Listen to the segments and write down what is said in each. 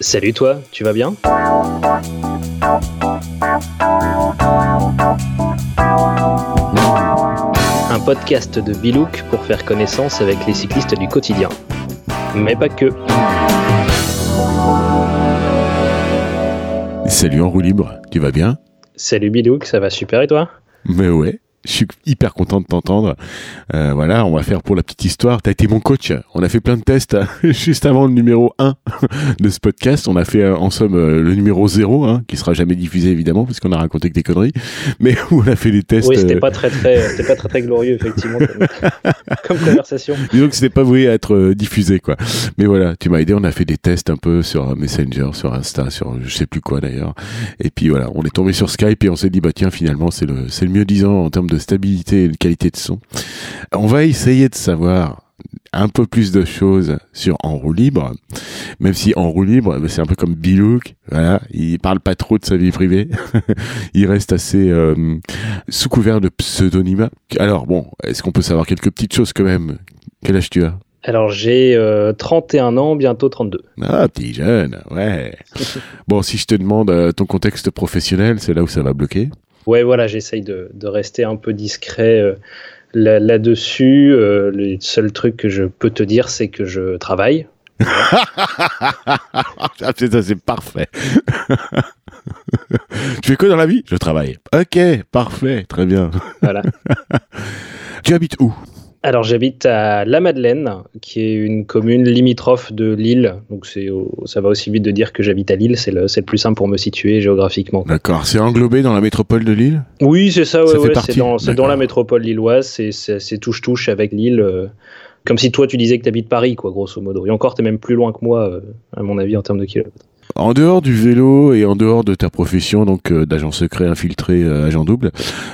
Salut toi, tu vas bien? Un podcast de Bilouk pour faire connaissance avec les cyclistes du quotidien. Mais pas que. Salut en roue libre, tu vas bien? Salut Bilouk, ça va super et toi? Mais ouais, je suis hyper content de t'entendre. Euh, voilà, on va faire pour la petite histoire. Tu as été mon coach. On a fait plein de tests hein, juste avant le numéro 1 de ce podcast. On a fait euh, en somme euh, le numéro 0, hein, qui sera jamais diffusé évidemment, parce qu'on a raconté que des conneries. Mais on a fait des tests. Oui, c'était pas très très, c'était pas très très glorieux effectivement comme, comme conversation. Disons que c'était pas voué à être diffusé quoi. Mais voilà, tu m'as aidé. On a fait des tests un peu sur Messenger, sur Insta, sur je sais plus quoi d'ailleurs. Et puis voilà, on est tombé sur Skype et on s'est dit bah tiens finalement c'est le c'est le mieux disant en termes de de stabilité et de qualité de son. On va essayer de savoir un peu plus de choses sur En roue libre, même si En roue libre, c'est un peu comme Bilouk, voilà, il parle pas trop de sa vie privée, il reste assez euh, sous couvert de pseudonymat. Alors bon, est-ce qu'on peut savoir quelques petites choses quand même? Quel âge tu as? Alors j'ai 31 euh, ans, bientôt 32. Ah, petit jeune, ouais. bon, si je te demande euh, ton contexte professionnel, c'est là où ça va bloquer. Ouais, voilà, j'essaye de, rester un peu discret euh, là-dessus. Euh, le seul truc que je peux te dire, c'est que je travaille. C'est c'est parfait. tu fais quoi dans la vie? Je travaille. Ok, parfait, très bien. Voilà. tu habites où? Alors j'habite à La Madeleine, qui est une commune limitrophe de Lille. Donc c'est ça va aussi vite de dire que j'habite à Lille, c'est le, le, plus simple pour me situer géographiquement. D'accord, c'est englobé dans la métropole de Lille? Oui, c'est ça, ouais, c'est dans, dans, la métropole lilloise, c'est touche-touche avec Lille. Euh, comme si toi tu disais que tu habites Paris, quoi, grosso modo. Et encore, tu es même plus loin que moi, euh, à mon avis, en termes de kilomètres. En dehors du vélo et en dehors de ta profession, donc euh, d'agent secret infiltré, euh, agent double,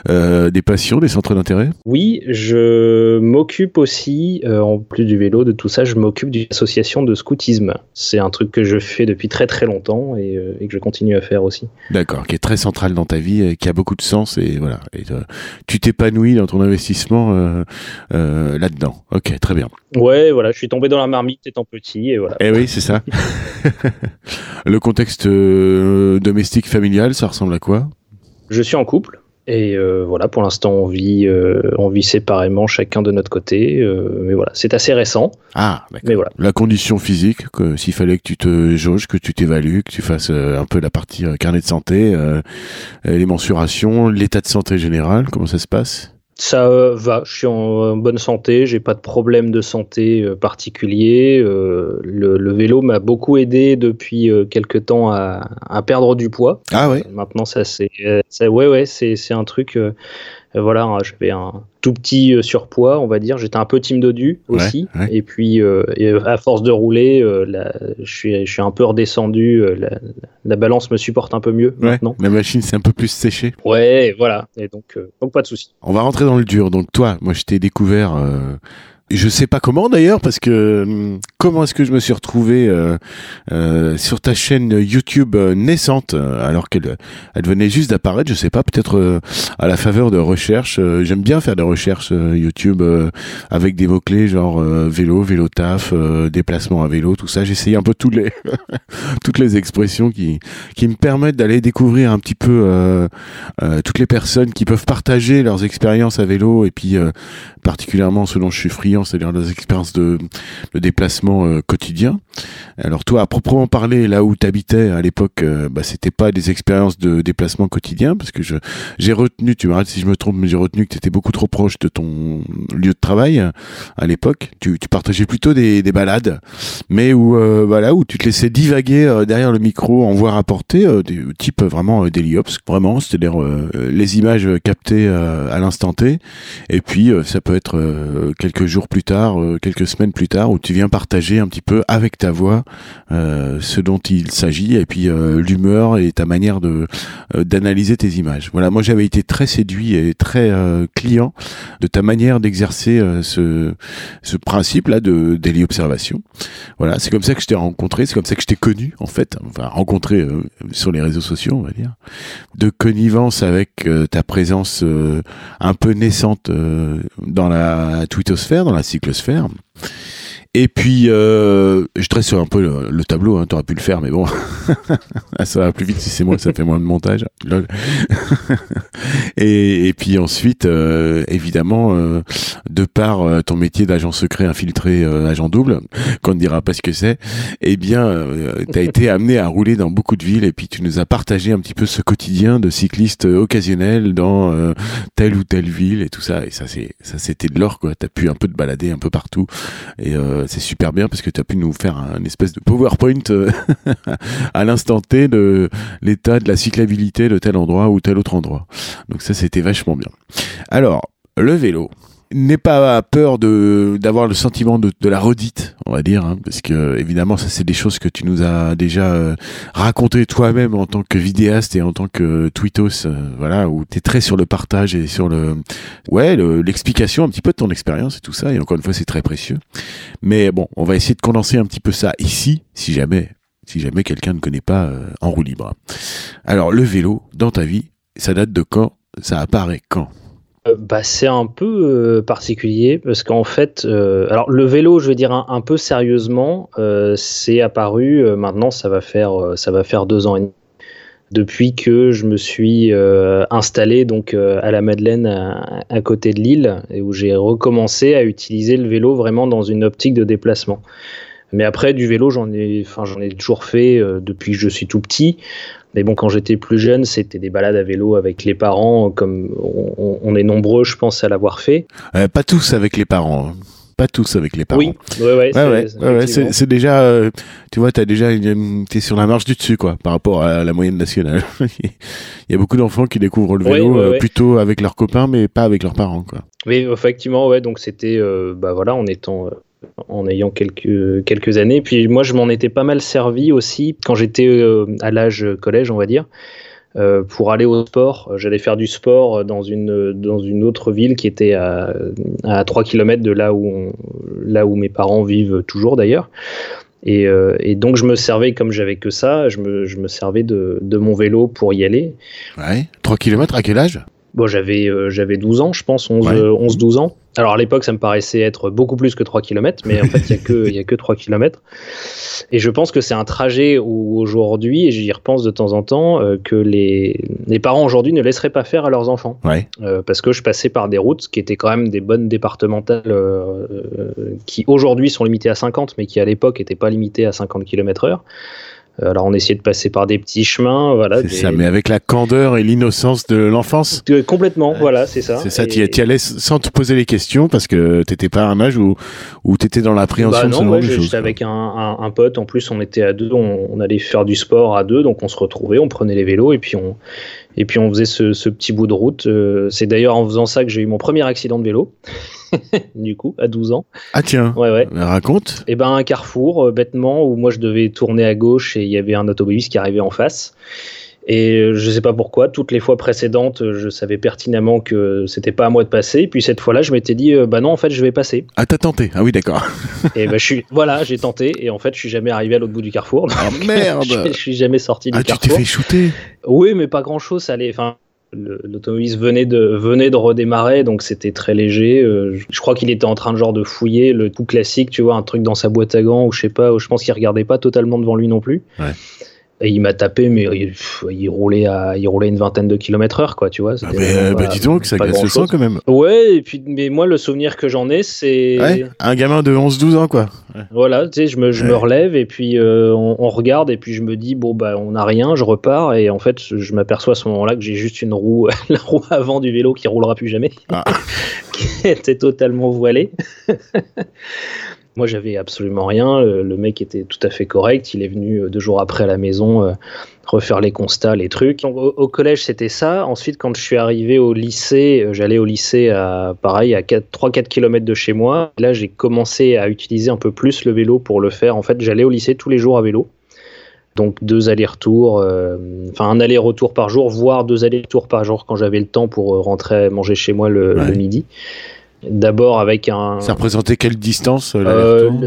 euh, des passions, des centres d'intérêt? Oui, je m'occupe aussi, en plus du vélo, de tout ça, je m'occupe d'une association de scoutisme. C'est un truc que je fais depuis très très longtemps et, que je continue à faire aussi. D'accord, qui est très central dans ta vie, et qui a beaucoup de sens et voilà. Et, tu t'épanouis dans ton investissement là-dedans. Ok, très bien. Ouais, voilà, je suis tombé dans la marmite étant petit et voilà. Eh oui, c'est ça. Le contexte euh, domestique familial, ça ressemble à quoi? Je suis en couple. Et euh, voilà, pour l'instant, on vit, euh, on vit séparément, chacun de notre côté. mais voilà, c'est assez récent. Ah, Mais voilà. La condition physique, s'il fallait que tu te jauges, que tu t'évalues, que tu fasses un peu la partie carnet de santé, les mensurations, l'état de santé général, comment ça se passe? Ça euh, va, je suis en bonne santé, j'ai pas de problème de santé euh, particulier. Euh, le, vélo m'a beaucoup aidé depuis quelques temps à, perdre du poids. Ah ouais. Maintenant ça c'est, ouais ouais c'est c'est un truc euh, voilà, hein, j'avais un tout petit euh, surpoids, on va dire. J'étais un peu team dodu aussi. Et puis, euh, à force de rouler, je, suis, je suis un peu redescendu. La, balance me supporte un peu mieux maintenant. La machine s'est un peu plus séchée. Ouais, voilà. Et donc, donc pas de souci. On va rentrer dans le dur. Donc, toi, moi, je t'ai découvert je sais pas comment d'ailleurs parce que hum, comment est-ce que je me suis retrouvé euh, euh, sur ta chaîne YouTube euh, naissante alors qu'elle elle venait juste d'apparaître je sais pas peut-être à la faveur de recherches j'aime bien faire des recherches YouTube avec des mots clés genre vélo vélo taf déplacement à vélo tout ça. J'essaye un peu toutes les toutes les expressions qui qui me permettent d'aller découvrir un petit peu toutes les personnes qui peuvent partager leurs expériences à vélo et puis particulièrement selon je suis friand c'est-à-dire des expériences de, déplacement euh, quotidien. Alors toi, à proprement parler, là où tu habitais à l'époque, euh, bah, c'était pas des expériences de déplacement quotidien, parce que j'ai retenu, tu m'arrêtes si je me trompe, mais j'ai retenu que tu étais beaucoup trop proche de ton lieu de travail à l'époque. Tu, tu partageais plutôt des, des balades, mais où euh, voilà où tu te laissais divaguer derrière le micro, en voix rapportée, des type vraiment d'Heliops, vraiment, c'est-à-dire les images captées à l'instant T, et puis ça peut être quelques jours plus tard, euh, quelques semaines plus tard, où tu viens partager un petit peu avec ta voix euh, ce dont il s'agit et puis euh, l'humeur et ta manière de d'analyser tes images. Voilà, moi j'avais été très séduit et très client de ta manière d'exercer ce ce principe là de observation. Voilà, c'est comme ça que je t'ai rencontré, c'est comme ça que je t'ai connu en fait, enfin rencontré sur les réseaux sociaux, on va dire, de connivence avec ta présence un peu naissante dans la twittosphère, dans la cyclosphère. Et puis, euh, je dresse un peu le, tableau, hein, t'aurais pu le faire, mais bon, ça va plus vite si c'est moi, ça fait moins de montage. et, et, puis ensuite, euh, évidemment, euh, de par euh, ton métier d'agent secret infiltré, agent double, qu'on ne dira pas ce que c'est, eh bien, t'as été amené à rouler dans beaucoup de villes et puis tu nous as partagé un petit peu ce quotidien de cycliste occasionnel dans telle ou telle ville et tout ça. Et ça, c'est ça, c'était de l'or, quoi. T'as pu un peu te balader un peu partout euh, c'est super bien parce que tu as pu nous faire un espèce de PowerPoint euh, à l'instant T de l'état de la cyclabilité de tel endroit ou tel autre endroit. Donc ça, c'était vachement bien. Alors, le vélo n'aie pas peur de d'avoir le sentiment de, de, la redite, on va dire, hein, parce que évidemment ça c'est des choses que tu nous as déjà euh, raconté toi-même en tant que vidéaste et en tant que tweetos, euh, voilà, où tu es très sur le partage et sur le ouais l'explication un petit peu de ton expérience et tout ça. Et encore une fois c'est très précieux. Mais bon, on va essayer de condenser un petit peu ça ici, si jamais si jamais quelqu'un ne connaît pas euh, en roue libre. Alors le vélo dans ta vie, ça date de quand? Ça apparaît quand? Bah, c'est un peu euh, particulier parce qu'en fait, euh, le vélo, je veux dire un, peu sérieusement, c'est apparu maintenant, ça va faire ça va faire deux ans et demi depuis que je me suis installé donc à la Madeleine à, côté de Lille et où j'ai recommencé à utiliser le vélo vraiment dans une optique de déplacement. Mais après du vélo, j'en ai, enfin j'en ai toujours fait depuis que je suis tout petit. Mais bon, quand j'étais plus jeune, c'était des balades à vélo avec les parents, comme on, est nombreux, je pense, à l'avoir fait. Euh, pas tous avec les parents. Hein. Pas tous avec les parents. Oui, ouais, ouais, c'est déjà, euh, tu vois, t'as déjà, t'es sur la marche du dessus, quoi, par rapport à la moyenne nationale. Il y a beaucoup d'enfants qui découvrent le vélo euh, plutôt avec leurs copains, mais pas avec leurs parents, quoi. Oui, effectivement, ouais. Donc c'était, bah voilà, en étant en ayant quelques, quelques années. Puis moi, je m'en étais pas mal servi aussi quand j'étais euh, à l'âge collège, on va dire. Euh, pour aller au sport, j'allais faire du sport dans une, dans une autre ville qui était à, à 3 km de là où, là où mes parents vivent toujours d'ailleurs. Et, euh, et, donc je me servais, comme j'avais que ça, je me, je me servais de, de, mon vélo pour y aller. Ouais. 3 km à quel âge? Bon, j'avais euh, j'avais 12 ans, je pense, 11, 11 12 ans. Alors à l'époque, ça me paraissait être beaucoup plus que 3 km, mais en fait, il n'y a, que, y a que 3 km. Et je pense que c'est un trajet où aujourd'hui, et j'y repense de temps en temps, euh, que les, les parents aujourd'hui ne laisseraient pas faire à leurs enfants. Ouais. Euh, parce que je passais par des routes qui étaient quand même des bonnes départementales qui aujourd'hui sont limitées à 50, mais qui à l'époque n'étaient pas limitées à 50 km/h. Euh, alors on essayait de passer par des petits chemins, voilà. C'est ça, mais avec la candeur et l'innocence de l'enfance. Complètement, voilà, c'est ça. C'est ça, tu y allais sans te poser les questions parce que t'étais pas à un âge où, où t'étais dans l'appréhension bah non, de J'étais avec un, un, pote, en plus on était à deux, on, allait faire du sport à deux, donc on se retrouvait, on prenait les vélos et puis on, et puis on faisait ce, ce petit bout de route. Euh, c'est d'ailleurs en faisant ça que j'ai eu mon premier accident de vélo. du coup, à 12 ans. Ah tiens, ouais, ouais. raconte. Et eh ben un carrefour, euh, bêtement, où moi je devais tourner à gauche et il y avait un autobus qui arrivait en face. Et euh, je sais pas pourquoi, toutes les fois précédentes, je savais pertinemment que c'était pas à moi de passer. Et puis cette fois-là, je m'étais dit, euh, bah non, en fait, je vais passer. Ah, t'as tenté Ah oui, d'accord. et bah, je suis, voilà, j'ai tenté. Et en fait, je suis jamais arrivé à l'autre bout du carrefour. Ah merde je, suis jamais sorti du ah, carrefour. Ah, tu t'es fait shooter Oui, mais pas grand-chose. Ça allait. Enfin, L'automobile venait de, venait de redémarrer, donc c'était très léger. Euh, je crois qu'il était en train de genre de fouiller le tout classique, tu vois, un truc dans sa boîte à gants, ou je sais pas, je pense qu'il regardait pas totalement devant lui non plus. Ouais. Et il m'a tapé, mais il, roulait à, il roulait une vingtaine de kilomètres heure, quoi, tu vois. Ah mais, bah, dis donc, ça glace le sang quand même. Ouais, et puis, mais moi, le souvenir que j'en ai, c'est. Ouais, un gamin de 11-12 ans, quoi. Voilà, tu sais, je me, je me relève, et puis euh, on, regarde, et puis je me dis, bon, bah, on n'a rien, je repars, et en fait, je m'aperçois à ce moment-là que j'ai juste une roue, la roue avant du vélo qui roulera plus jamais, ah. qui était totalement voilée. Moi, j'avais absolument rien. Le, mec était tout à fait correct. Il est venu euh, deux jours après à la maison euh, refaire les constats, les trucs. au, collège, c'était ça. Ensuite, quand je suis arrivé au lycée, euh, j'allais au lycée à pareil à 3-4 km de chez moi. Là, j'ai commencé à utiliser un peu plus le vélo pour le faire. En fait, j'allais au lycée tous les jours à vélo. Donc deux allers-retours, enfin un aller-retour par jour, voire deux allers-retours par jour quand j'avais le temps pour rentrer manger chez moi le, le midi. D'abord avec un. Ça représentait quelle distance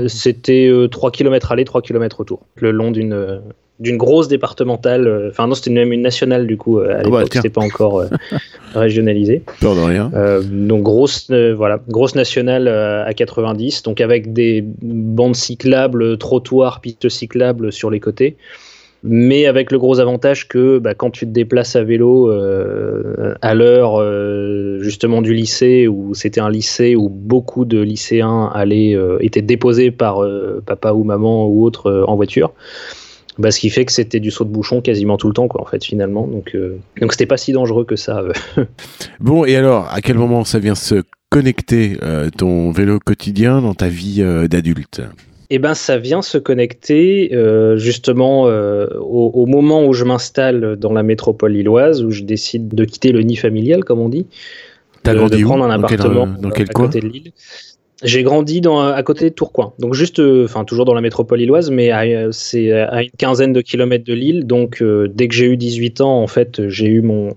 C'était 3 km aller, 3 km retour, le long d'une d'une grosse départementale. Euh, enfin, non, c'était même une nationale du coup. Euh, à ah bah, l'époque, c'était pas encore euh, régionalisé. Peur de rien. donc grosse, voilà, grosse nationale à 90, donc avec des bandes cyclables, trottoirs, pistes cyclables sur les côtés. Mais avec le gros avantage que bah, quand tu te déplaces à vélo à l'heure justement du lycée, où c'était un lycée où beaucoup de lycéens allaient, étaient déposés par papa ou maman ou autre en voiture, bah, ce qui fait que c'était du saut de bouchon quasiment tout le temps, quoi, en fait, finalement. Donc, euh, donc c'était pas si dangereux que ça. Euh. bon, et alors, à quel moment ça vient se connecter euh, ton vélo quotidien dans ta vie d'adulte? Eh ben, ça vient se connecter justement au, moment où je m'installe dans la métropole lilloise, où je décide de quitter le nid familial, comme on dit, de, de prendre un appartement dans quel, à côté de Lille. J'ai grandi dans, à côté de Tourcoing, donc juste, euh, enfin toujours dans la métropole lilloise, mais c'est à une quinzaine de kilomètres de Lille. Donc euh, dès que j'ai eu 18 ans, en fait, j'ai eu mon,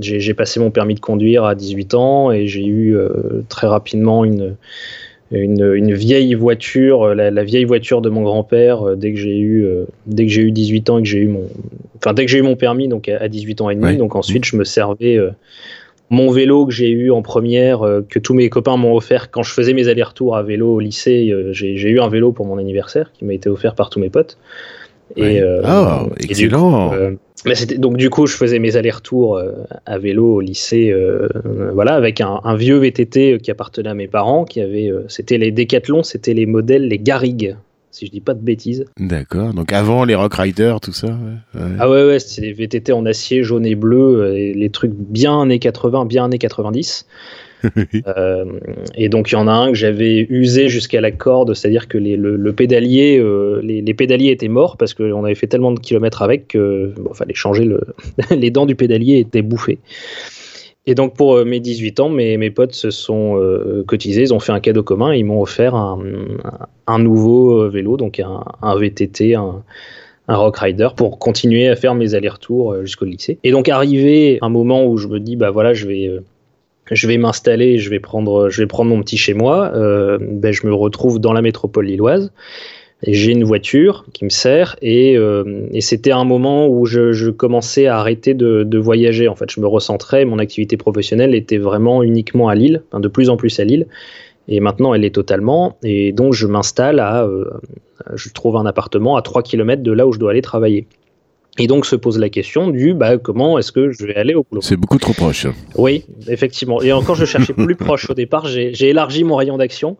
j'ai passé mon permis de conduire à 18 ans et j'ai eu euh, très rapidement une, une, vieille voiture, la, vieille voiture de mon grand-père. dès que j'ai eu, dès que j'ai eu 18 ans et que j'ai eu mon, enfin dès que j'ai eu mon permis, donc à, 18 ans et demi. Donc ensuite, je me servais mon vélo que j'ai eu en première, euh, que tous mes copains m'ont offert quand je faisais mes allers-retours à vélo au lycée. Euh, j'ai eu un vélo pour mon anniversaire qui m'a été offert par tous mes potes. Et, euh, ah, excellent. mais c'était donc du coup je faisais mes allers-retours à vélo au lycée, voilà, avec un, vieux VTT qui appartenait à mes parents, qui avait, c'était les Décathlon, c'était les modèles, les Garrigues si je dis pas de bêtises. D'accord, donc avant les Rock Riders, tout ça Ah ouais, ouais, c'était les VTT en acier jaune et bleu, euh, les trucs bien années 80, bien années 90. Euh, et donc il y en a un que j'avais usé jusqu'à la corde, c'est-à-dire que les, le, pédalier, euh, les, pédaliers étaient morts parce qu'on avait fait tellement de kilomètres avec qu'il fallait changer le, les dents du pédalier étaient bouffées. Et donc pour euh, mes 18 ans, mes, potes se sont cotisés, ils ont fait un cadeau commun ils m'ont offert un, nouveau vélo, donc un, VTT, un, un Rock Rider pour continuer à faire mes allers-retours jusqu'au lycée. Et donc arrivé un moment où je me dis bah voilà je vais je vais m'installer, je vais prendre mon petit chez moi, ben, je me retrouve dans la métropole lilloise j'ai une voiture qui me sert et, euh, c'était un moment où je, commençais à arrêter de, de, voyager. En fait, je me recentrais, mon activité professionnelle était vraiment uniquement à Lille, de plus en plus à Lille. Et maintenant, elle est totalement. Et donc, je m'installe à. Euh, je trouve un appartement à 3 km de là où je dois aller travailler. Et donc se pose la question du bah, comment est-ce que je vais aller au boulot? C'est beaucoup trop proche. Oui, effectivement. Et encore, je cherchais plus proche au départ. J'ai élargi mon rayon d'action.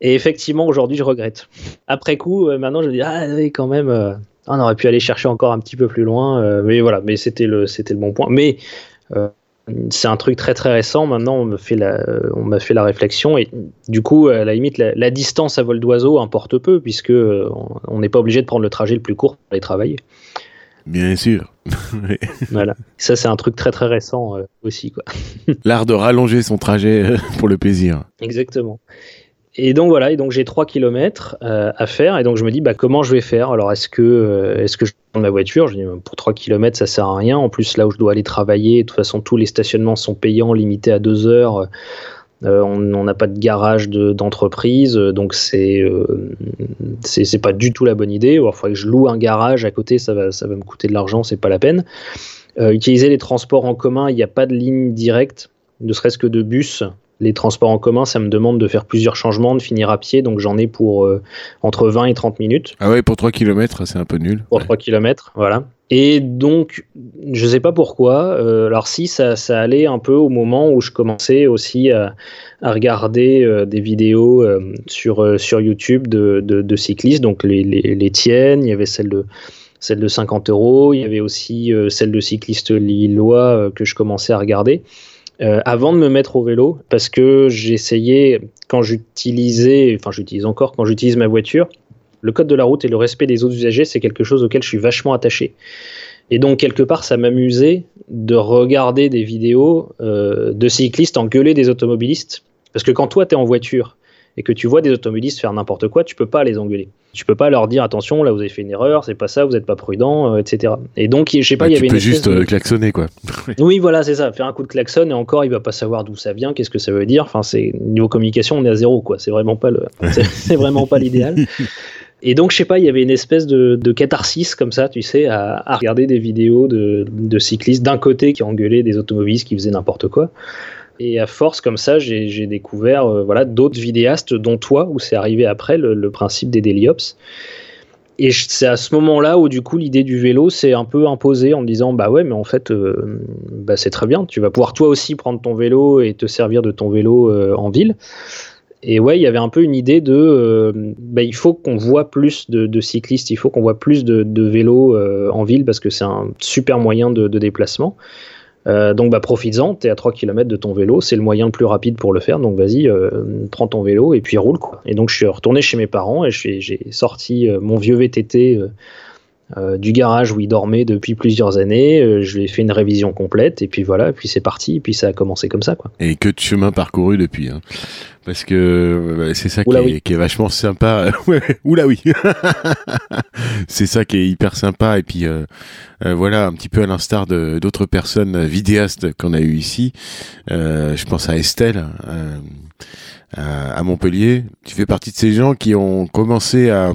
Et effectivement, aujourd'hui, je regrette. Après coup, euh, maintenant, je me dis, ah oui, quand même, euh, on aurait pu aller chercher encore un petit peu plus loin. Euh, mais voilà, mais c'était le, c'était le bon point. Mais c'est un truc très très récent. Maintenant, on me fait la, on m'a fait la réflexion et du coup, à la limite, la, distance à vol d'oiseau importe peu puisque on n'est pas obligé de prendre le trajet le plus court pour aller travailler. Bien sûr. voilà. Ça, c'est un truc très très récent aussi, quoi. L'art de rallonger son trajet pour le plaisir. Exactement. Et donc voilà, et donc j'ai 3 km euh, à faire, et donc je me dis bah, comment je vais faire? Alors est-ce que, euh, est-ce que je prends ma voiture? Je dis pour 3 km ça sert à rien. En plus là où je dois aller travailler, de toute façon tous les stationnements sont payants, limités à 2 heures. Euh, on n'a pas de garage d'entreprise, donc c'est c'est pas du tout la bonne idée. Il faudrait que je loue un garage à côté, ça va, ça va me coûter de l'argent, c'est pas la peine. utiliser les transports en commun, il n'y a pas de ligne directe, ne serait-ce que de bus les transports en commun, ça me demande de faire plusieurs changements, de finir à pied, donc j'en ai pour euh, entre 20 et 30 minutes. Ah ouais, pour 3 km, c'est un peu nul. Pour 3 km, voilà. Et donc, je sais pas pourquoi, euh, alors si, ça, ça, allait un peu au moment où je commençais aussi à, regarder euh, des vidéos sur, sur YouTube de, de, cyclistes, donc les, les, les, tiennes, il y avait celle de celle de 50 euros, il y avait aussi celle de cyclistes lillois que je commençais à regarder. Euh, avant de me mettre au vélo, parce que j'essayais, quand j'utilisais, enfin j'utilise encore, quand j'utilise ma voiture, le code de la route et le respect des autres usagers, c'est quelque chose auquel je suis vachement attaché. Et donc, quelque part, ça m'amusait de regarder des vidéos euh, de cyclistes engueuler des automobilistes. Parce que quand toi, tu es en voiture et que tu vois des automobilistes faire n'importe quoi, tu peux pas les engueuler. Tu peux pas leur dire attention, là vous avez fait une erreur, c'est pas ça, vous n'êtes pas prudent, euh, etc. Et donc, je sais pas, bah, il y avait tu peux juste euh, klaxonner quoi. oui, voilà, c'est ça. Faire un coup de klaxon et encore, il va pas savoir d'où ça vient, qu'est-ce que ça veut dire. Enfin, c'est niveau communication, on est à zéro quoi. C'est vraiment pas le, c'est vraiment pas l'idéal. Et donc, je sais pas, il y avait une espèce de, catharsis comme ça, tu sais, à, regarder des vidéos de, de cyclistes d'un côté qui engueulaient des automobilistes qui faisaient n'importe quoi, et à force, comme ça, j'ai découvert euh, voilà, d'autres vidéastes, dont toi, où c'est arrivé après le, principe des daily Et c'est à ce moment-là où du coup l'idée du vélo s'est un peu imposée en me disant bah ouais mais en fait euh, bah, c'est très bien. Tu vas pouvoir toi aussi prendre ton vélo et te servir de ton vélo euh, en ville. Et ouais il y avait un peu une idée de bah, il faut qu'on voit plus de, cyclistes il faut qu'on voit plus de, vélos en ville parce que c'est un super moyen de déplacement euh, donc bah, profites-en, tu es à 3 km de ton vélo, c'est le moyen le plus rapide pour le faire, donc vas-y, euh, prends ton vélo et puis roule. Quoi. Et donc je suis retourné chez mes parents et j'ai sorti euh, mon vieux VTT du garage où il dormait depuis plusieurs années, je lui ai fait une révision complète et puis voilà, et puis c'est parti, et puis ça a commencé comme ça. Quoi. Et que de chemin parcouru depuis. Hein parce que bah, c'est ça qui est, qui est, vachement sympa. Oula oui, c'est ça qui est hyper sympa et puis euh, euh, voilà un petit peu à l'instar de d'autres personnes vidéastes qu'on a eu ici. Euh, je pense à Estelle. à Montpellier, tu fais partie de ces gens qui ont commencé à,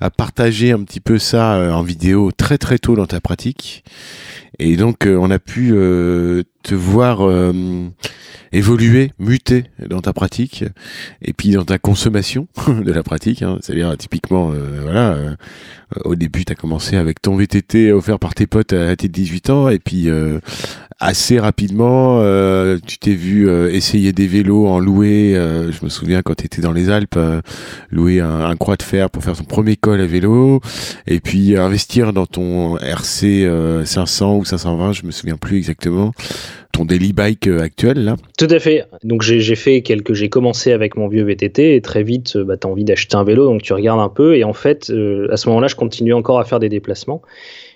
à partager un petit peu ça en vidéo très très tôt dans ta pratique. Et donc on a pu te voir évoluer, muter dans ta pratique et puis dans ta consommation de la pratique. Hein. C'est-à-dire typiquement, euh, voilà, euh, au début tu as commencé avec ton VTT offert par tes potes à, tes 18 ans et puis euh, assez rapidement tu t'es vu essayer des vélos en louer. je me souviens quand tu étais dans les Alpes, louer un, un, croix de fer pour faire son premier col à vélo et puis investir dans ton RC 500 ou 520, je me souviens plus exactement ton daily bike euh, actuel là Tout à fait. Donc j'ai fait quelques, j'ai commencé avec mon vieux VTT et très vite, euh, bah, tu as envie d'acheter un vélo, donc tu regardes un peu et en fait, euh, à ce moment-là, je continue encore à faire des déplacements.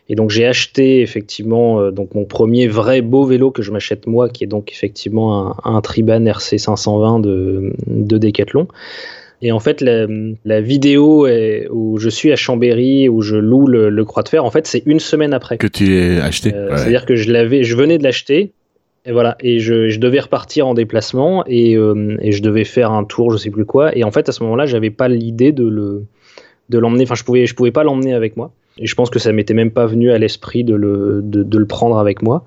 Et donc j'ai acheté effectivement donc mon premier vrai beau vélo que je m'achète moi, qui est donc effectivement un, un Triban RC 520 de, de Decathlon. Et en fait, la, vidéo où je suis à Chambéry, où je loue le, croix de fer, en fait, c'est une semaine après. Que tu l'aies acheté. C'est-à-dire que je l'avais, je venais de l'acheter. Et voilà, et je, devais repartir en déplacement et, euh, et, je devais faire un tour, je sais plus quoi. Et en fait, à ce moment-là, j'avais pas l'idée de le de l'emmener. Enfin, je pouvais je pouvais pas l'emmener avec moi. Et je pense que ça m'était même pas venu à l'esprit de le de, de, le prendre avec moi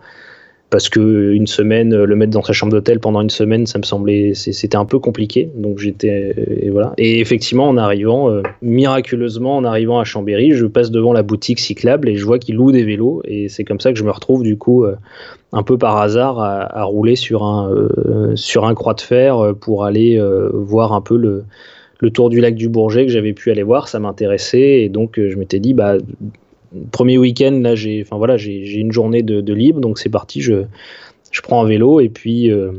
parce que une semaine, le mettre dans sa chambre d'hôtel pendant une semaine, ça me semblait, c'était un peu compliqué. Donc j'étais, et voilà. Et effectivement, en arrivant, euh, miraculeusement, en arrivant à Chambéry, je passe devant la boutique cyclable et je vois qu'ils louent des vélos. Et c'est comme ça que je me retrouve du coup, euh, un peu par hasard, à, rouler sur un, euh, sur un croix de fer pour aller voir un peu le, le tour du lac du Bourget que j'avais pu aller voir. Ça m'intéressait et donc je m'étais dit, bah premier week-end, là, j'ai, enfin voilà, j'ai une journée de, libre, donc c'est parti. Je, je prends un vélo et puis euh,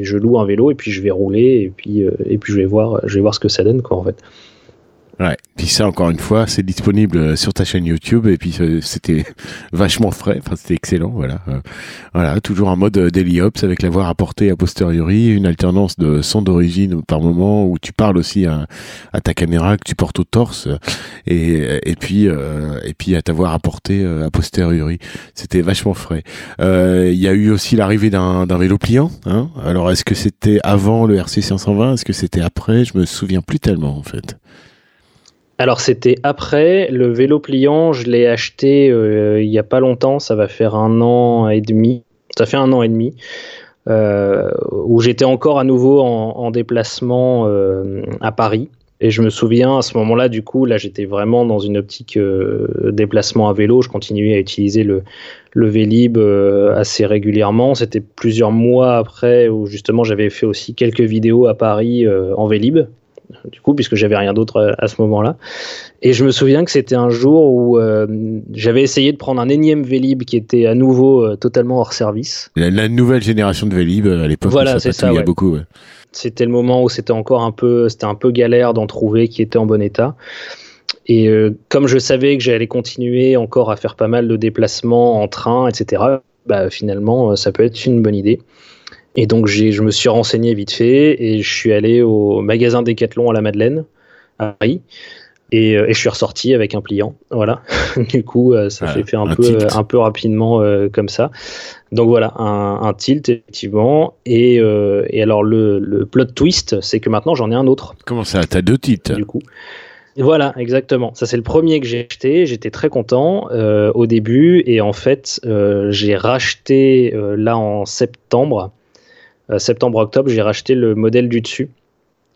je loue un vélo et puis je vais rouler et puis euh, et puis je vais voir, je vais voir ce que ça donne quoi en fait. Ouais. Puis ça, encore une fois, c'est disponible euh, sur ta chaîne YouTube et puis euh, c'était vachement frais. Enfin, c'était excellent. Voilà. Euh, voilà. Toujours un mode daily ops avec la voix apportée a posteriori, une alternance de son d'origine par moment où tu parles aussi à, ta caméra que tu portes au torse et, et puis et puis à ta voix apportée a posteriori. C'était vachement frais. Il y a eu aussi l'arrivée d'un vélo pliant. Hein Alors, est-ce que c'était avant le RC 520 Est-ce que c'était après? Je me souviens plus tellement en fait. Alors c'était après le vélo pliant, je l'ai acheté euh, il y a pas longtemps, ça va faire un an et demi. Ça fait un an et demi. Euh, où j'étais encore à nouveau en, déplacement euh, à Paris. Et je me souviens à ce moment-là, du coup, là j'étais vraiment dans une optique déplacement à vélo. Je continuais à utiliser le, le Vélib assez régulièrement. C'était plusieurs mois après où justement j'avais fait aussi quelques vidéos à Paris en Vélib du coup, puisque j'avais rien d'autre à, ce moment-là. Et je me souviens que c'était un jour où euh, j'avais essayé de prendre un énième Vélib qui était à nouveau euh, totalement hors service. La, nouvelle génération de Vélib euh, à l'époque, voilà, c'est ça. Il y a beaucoup. C'était le moment où c'était encore un peu, c'était un peu galère d'en trouver qui était en bon état. Et comme je savais que j'allais continuer encore à faire pas mal de déplacements en train, etc., bah, finalement, ça peut être une bonne idée. Et donc je me suis renseigné vite fait et je suis allé au magasin Decathlon à la Madeleine, à Paris. Et, je suis ressorti avec un pliant. Voilà. du coup, ça s'est fait un, peu, un peu rapidement comme ça. Donc voilà, un, tilt, effectivement. Et, et alors, le, le, plot twist, c'est que maintenant, j'en ai un autre. Comment ça? T'as deux tilts? Du coup. Voilà, exactement. Ça, c'est le premier que j'ai acheté. J'étais très content euh, au début. Et en fait, euh, j'ai racheté euh, là en septembre, septembre-octobre, j'ai racheté le modèle du dessus.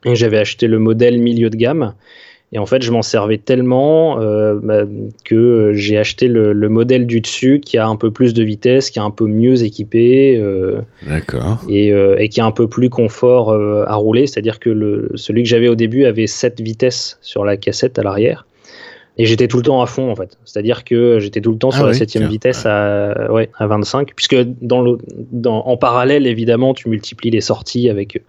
Et j'avais acheté le modèle milieu de gamme. Et en fait, je m'en servais tellement euh, bah, que j'ai acheté le, modèle du dessus qui a un peu plus de vitesse, qui est un peu mieux équipé. Euh, D'accord. Et, euh, et, qui a un peu plus confort à rouler. C'est-à-dire que le, celui que j'avais au début avait 7 vitesses sur la cassette à l'arrière. Et j'étais tout le temps à fond en fait. C'est-à-dire que j'étais tout le temps ah sur la septième vitesse à, ouais, à 25. Puisque dans le, dans, en parallèle, évidemment, tu multiplies les sorties avec,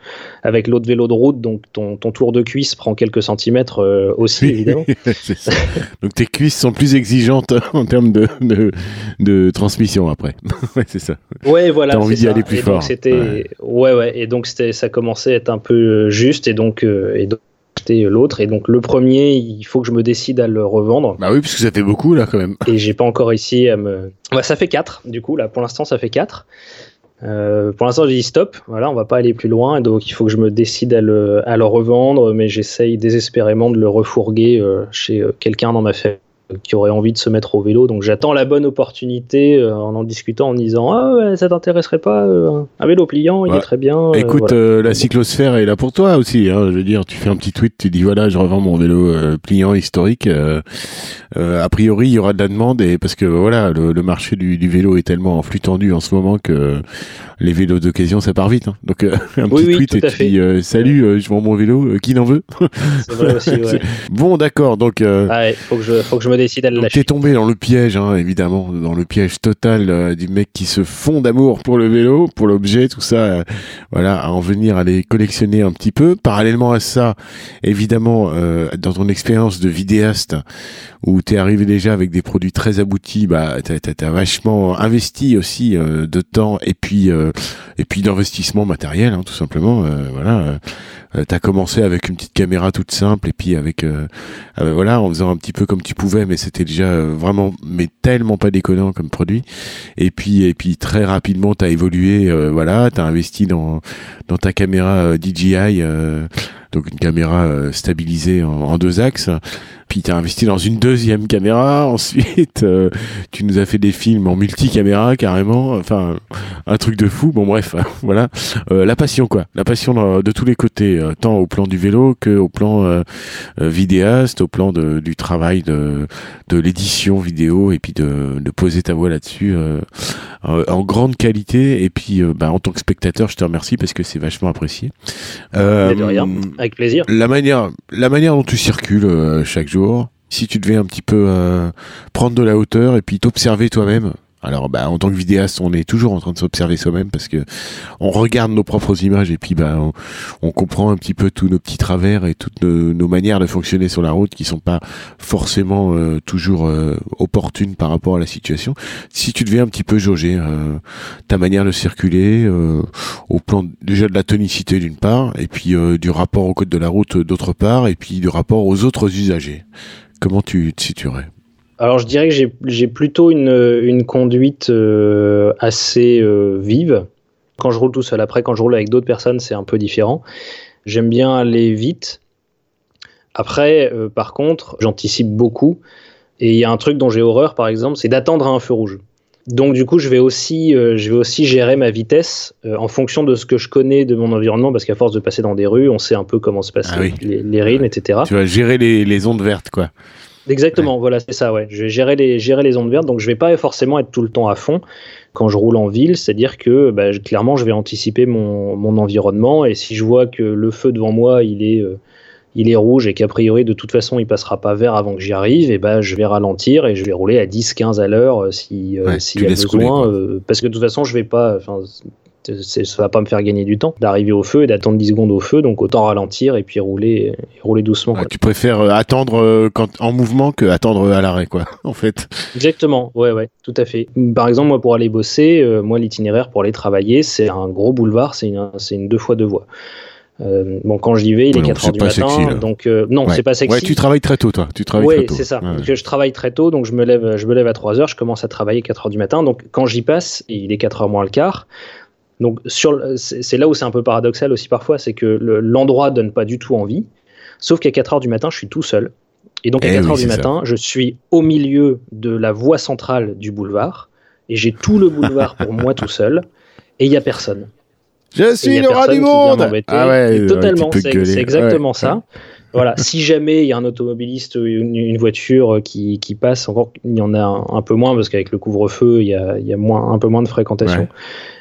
avec l'autre vélo de route. Donc ton, ton, tour de cuisse prend quelques centimètres euh, aussi, évidemment. donc tes cuisses sont plus exigeantes en termes de, de, de transmission après. ouais, c'est ça. Ouais, voilà. T'as envie d'y aller plus et fort. C'était, ouais. ouais, Et donc ça commençait à être un peu juste. Et donc, euh, et donc l'autre. Et donc le premier, il faut que je me décide à le revendre. Bah oui, parce que ça fait beaucoup là quand même. Et j'ai pas encore réussi à me. Bah, ça fait 4 du coup là. Pour l'instant, ça fait 4 euh, pour l'instant, j'ai dit stop. Voilà, on va pas aller plus loin. Donc il faut que je me décide à le, à le revendre, mais j'essaye désespérément de le refourguer euh, chez euh, quelqu'un dans ma famille qui aurait envie de se mettre au vélo. Donc j'attends la bonne opportunité euh, en en discutant, en disant ah ouais, ça t'intéresserait pas euh, un vélo pliant, il est très bien. Euh, Écoute, la cyclosphère est là pour toi aussi. Hein, je veux dire, tu fais un petit tweet, tu dis voilà, je revends mon vélo pliant historique. a priori, il y aura de la demande et parce que voilà, le, marché du, du, vélo est tellement en flux tendu en ce moment que les vélos d'occasion, ça part vite. Hein. Donc un petit tweet et tu dis salut, je vends mon vélo, qui n'en veut? C'est vrai aussi. Ouais. bon, d'accord. Donc ah faut que je faut que je me décide à le lâcher. T'es tombé dans le piège, hein, évidemment, dans le piège total du mec qui se fond d'amour pour le vélo, pour l'objet, tout ça. voilà, à en venir à les collectionner un petit peu. Parallèlement à ça, évidemment, dans ton expérience de vidéaste, où t'es arrivé déjà avec des produits très aboutis, bah t'as as, vachement investi aussi de temps et puis euh, et puis d'investissement matériel, hein, tout simplement. Euh, voilà, euh, t'as commencé avec une petite caméra toute simple et puis avec voilà en faisant un petit peu comme tu pouvais, mais c'était déjà vraiment mais tellement pas déconnant comme produit. Et puis et puis très rapidement t'as évolué, voilà, t'as investi dans dans ta caméra DJI donc une caméra stabilisée en, deux axes puis tu as investi dans une deuxième caméra, ensuite euh, tu nous as fait des films en multicaméra carrément, enfin un truc de fou. Bon bref, voilà, euh, la passion quoi, la passion de, tous les côtés, euh, tant au plan du vélo que au plan vidéaste, au plan de, du travail de, de l'édition vidéo et puis de, de poser ta voix là-dessus en grande qualité. Et puis bah, en tant que spectateur, je te remercie parce que c'est vachement apprécié. de rien, plaisir. La manière, la manière dont tu circules chaque jour si tu devais un petit peu euh, prendre de la hauteur et puis t'observer toi-même, alors, bah, en tant que vidéaste, on est toujours en train de s'observer soi-même parce que on regarde nos propres images et puis bah, on, comprend un petit peu tous nos petits travers et toutes nos, manières de fonctionner sur la route qui sont pas forcément euh, toujours euh, opportunes par rapport à la situation. Si tu devais un petit peu jauger ta manière de circuler au plan déjà de la tonicité d'une part et puis du rapport au code de la route d'autre part et puis du rapport aux autres usagers, comment tu te situerais? Alors je dirais que j'ai plutôt une, une conduite euh, assez euh, vive. Quand je roule tout seul, après quand je roule avec d'autres personnes, c'est un peu différent. J'aime bien aller vite. Après, euh, par contre, j'anticipe beaucoup. Et il y a un truc dont j'ai horreur, par exemple, c'est d'attendre un feu rouge. Donc du coup, je vais aussi, je vais aussi gérer ma vitesse en fonction de ce que je connais de mon environnement, parce qu'à force de passer dans des rues, on sait un peu comment se passent ah les, les, rythmes, etc. Tu vas gérer les, les ondes vertes, quoi. Exactement, voilà, c'est ça, ouais. Je vais gérer les, gérer les ondes vertes, donc je vais pas forcément être tout le temps à fond quand je roule en ville, c'est-à-dire que bah, clairement, je vais anticiper mon, mon, environnement, et si je vois que le feu devant moi, il est, euh, il est rouge, et qu'a priori, de toute façon, il passera pas vert avant que j'y arrive, et ben je vais ralentir, et je vais rouler à 10-15 à l'heure euh, si, euh, s'il y a besoin, parce que de toute façon, je vais pas, ça va pas me faire gagner du temps d'arriver au feu et d'attendre 10 secondes au feu, donc autant ralentir et puis rouler, rouler doucement. tu préfères euh, attendre euh, quand, en mouvement que attendre à l'arrêt, quoi, en fait. Exactement, ouais, ouais, tout à fait. Par exemple, moi, pour aller bosser, moi, l'itinéraire pour aller travailler, c'est un gros boulevard, c'est une, une deux fois deux voies. Euh, bon, quand j'y vais, il est 4 h du matin, donc euh, non, c'est pas sexy. Ouais, tu travailles très tôt, toi. Tu travailles ouais, c'est ça. je travaille très tôt, donc je me lève, je me lève à 3 h je commence à travailler 4 h du matin. Donc quand j'y passe, il est 4 h moins le quart. Donc c'est là où c'est un peu paradoxal aussi parfois, c'est que l'endroit donne pas du tout envie. Sauf qu'à 4 h du matin, je suis tout seul. Et donc à 4 eh du matin, je suis au milieu de la voie centrale du boulevard et j'ai tout le boulevard pour moi tout seul et il y a personne. Je suis le roi du monde. Ah ouais, totalement. c'est exactement ça. Voilà, si jamais il y a un automobiliste ou une, voiture qui, qui, passe, encore il y en a un, peu moins parce qu'avec le couvre-feu, il y a, il y a moins, un peu moins de fréquentation.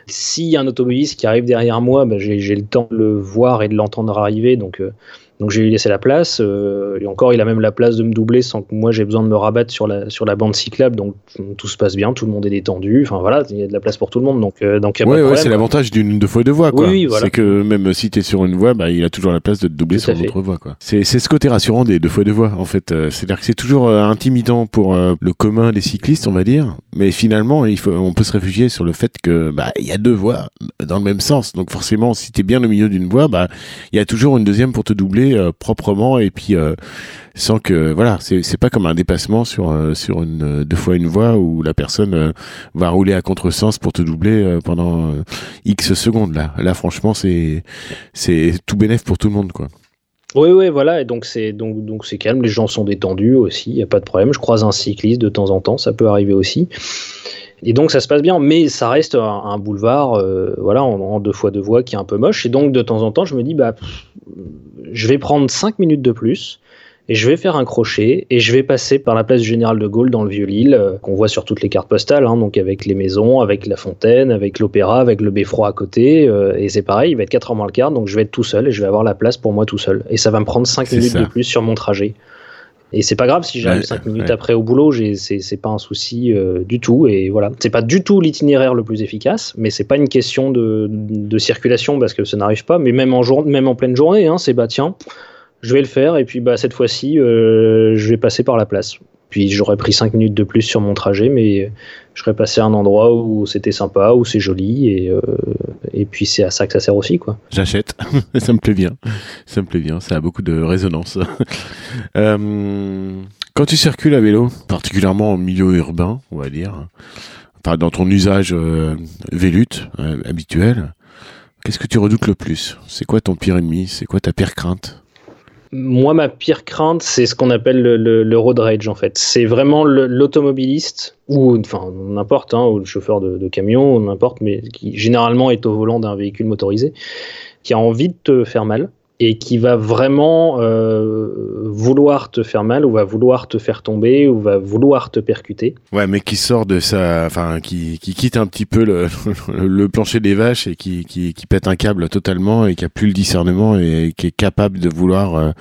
S'il y a un automobiliste qui arrive derrière moi, ben j'ai le temps de le voir et de l'entendre arriver, donc euh, donc j'ai lui laissé la place. Euh, et encore, il a même la place de me doubler sans que moi j'ai besoin de me rabattre sur la, sur la bande cyclable. Donc tout se passe bien, tout le monde est détendu. Enfin voilà, il y a de la place pour tout le monde. Donc, euh, donc ouais, ouais, c'est l'avantage d'une deux fois deux voies. Quoi. Oui, voilà. C'est que même si tu es sur une voie, bah, il a toujours la place de te doubler sur l'autre voie. C'est ce côté rassurant des deux fois deux voies en fait. Euh, c'est-à-dire que c'est toujours intimidant pour le commun des cyclistes, on va dire. Mais finalement, il faut, on peut se réfugier sur le fait que bah il y a deux voies dans le même sens. Donc forcément, si tu es bien au milieu d'une voie, bah il y a toujours une deuxième pour te doubler proprement et puis euh, sans que voilà c'est pas comme un dépassement sur euh, sur une euh, deux fois une voie où la personne va rouler à contresens pour te doubler pendant x secondes là là franchement c'est c'est tout bénéf pour tout le monde quoi oui, oui, voilà, et donc c'est donc donc c'est calme, les gens sont détendus aussi, il y a pas de problème. Je croise un cycliste de temps en temps, ça peut arriver aussi. Et donc ça se passe bien, mais ça reste un, boulevard, voilà, en, deux fois deux voies qui est un peu moche. Et donc de temps en temps, je me dis, bah, je vais prendre 5 minutes de plus et je vais faire un crochet et je vais passer par la place du Général de Gaulle dans le Vieux-Lille, euh, qu'on voit sur toutes les cartes postales, hein, donc avec les maisons, avec la fontaine, avec l'opéra, avec le beffroi à côté. Euh, et c'est pareil, il va être 4 heures moins le quart, donc je vais être tout seul et je vais avoir la place pour moi tout seul. Et ça va me prendre 5 minutes de plus sur mon trajet. Et c'est pas grave si j'arrive 5 minutes après au boulot, c'est pas un souci euh, du tout. Et voilà, c'est pas du tout l'itinéraire le plus efficace, mais c'est pas une question de, de, circulation parce que ça n'arrive pas. Mais même en, jour, même en pleine journée, hein, c'est bah tiens, je vais le faire et puis bah cette fois-ci, euh, je vais passer par la place. Puis j'aurais pris 5 minutes de plus sur mon trajet, mais je serais passé à un endroit où c'était sympa, où c'est joli, et, euh, puis c'est à ça que ça sert aussi. quoi. J'achète, ça me plaît bien. Ça me plaît bien, ça a beaucoup de résonance. Euh, quand tu circules à vélo, particulièrement en milieu urbain, on va dire, enfin, dans ton usage euh, vélute habituel, qu'est-ce que tu redoutes le plus? C'est quoi ton pire ennemi? C'est quoi ta pire crainte? Moi, ma pire crainte, c'est ce qu'on appelle le, road rage, en fait. C'est vraiment l'automobiliste, ou enfin, n'importe, hein, ou le chauffeur de, camion, n'importe, mais qui généralement est au volant d'un véhicule motorisé, qui a envie de te faire mal et qui va vraiment euh, vouloir te faire mal ou va vouloir te faire tomber ou va vouloir te percuter. Ouais, mais qui sort de sa, enfin, qui, qui quitte un petit peu le, le plancher des vaches et qui, qui, qui, pète un câble totalement et qui a plus le discernement et qui est capable de vouloir euh,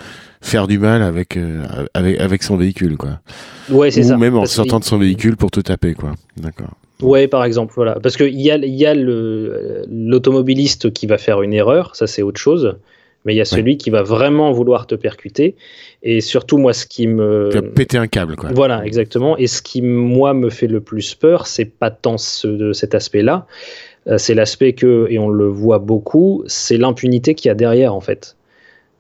faire du mal avec, euh, avec, avec son véhicule, quoi. Ouais, c'est ça. Ou même en sortant de son véhicule pour te taper, quoi. D'accord. Ouais, par exemple, voilà. Parce qu'il y a, y a l'automobiliste qui va faire une erreur, ça c'est autre chose mais il y a celui qui va vraiment vouloir te percuter. Et surtout, moi, ce qui me. Tu vas péter un câble, quoi. Voilà, exactement. Et ce qui, moi, me fait le plus peur, c'est pas tant ce, cet aspect-là, euh, c'est l'aspect que, et on le voit beaucoup, c'est l'impunité qu'il y a derrière, en fait.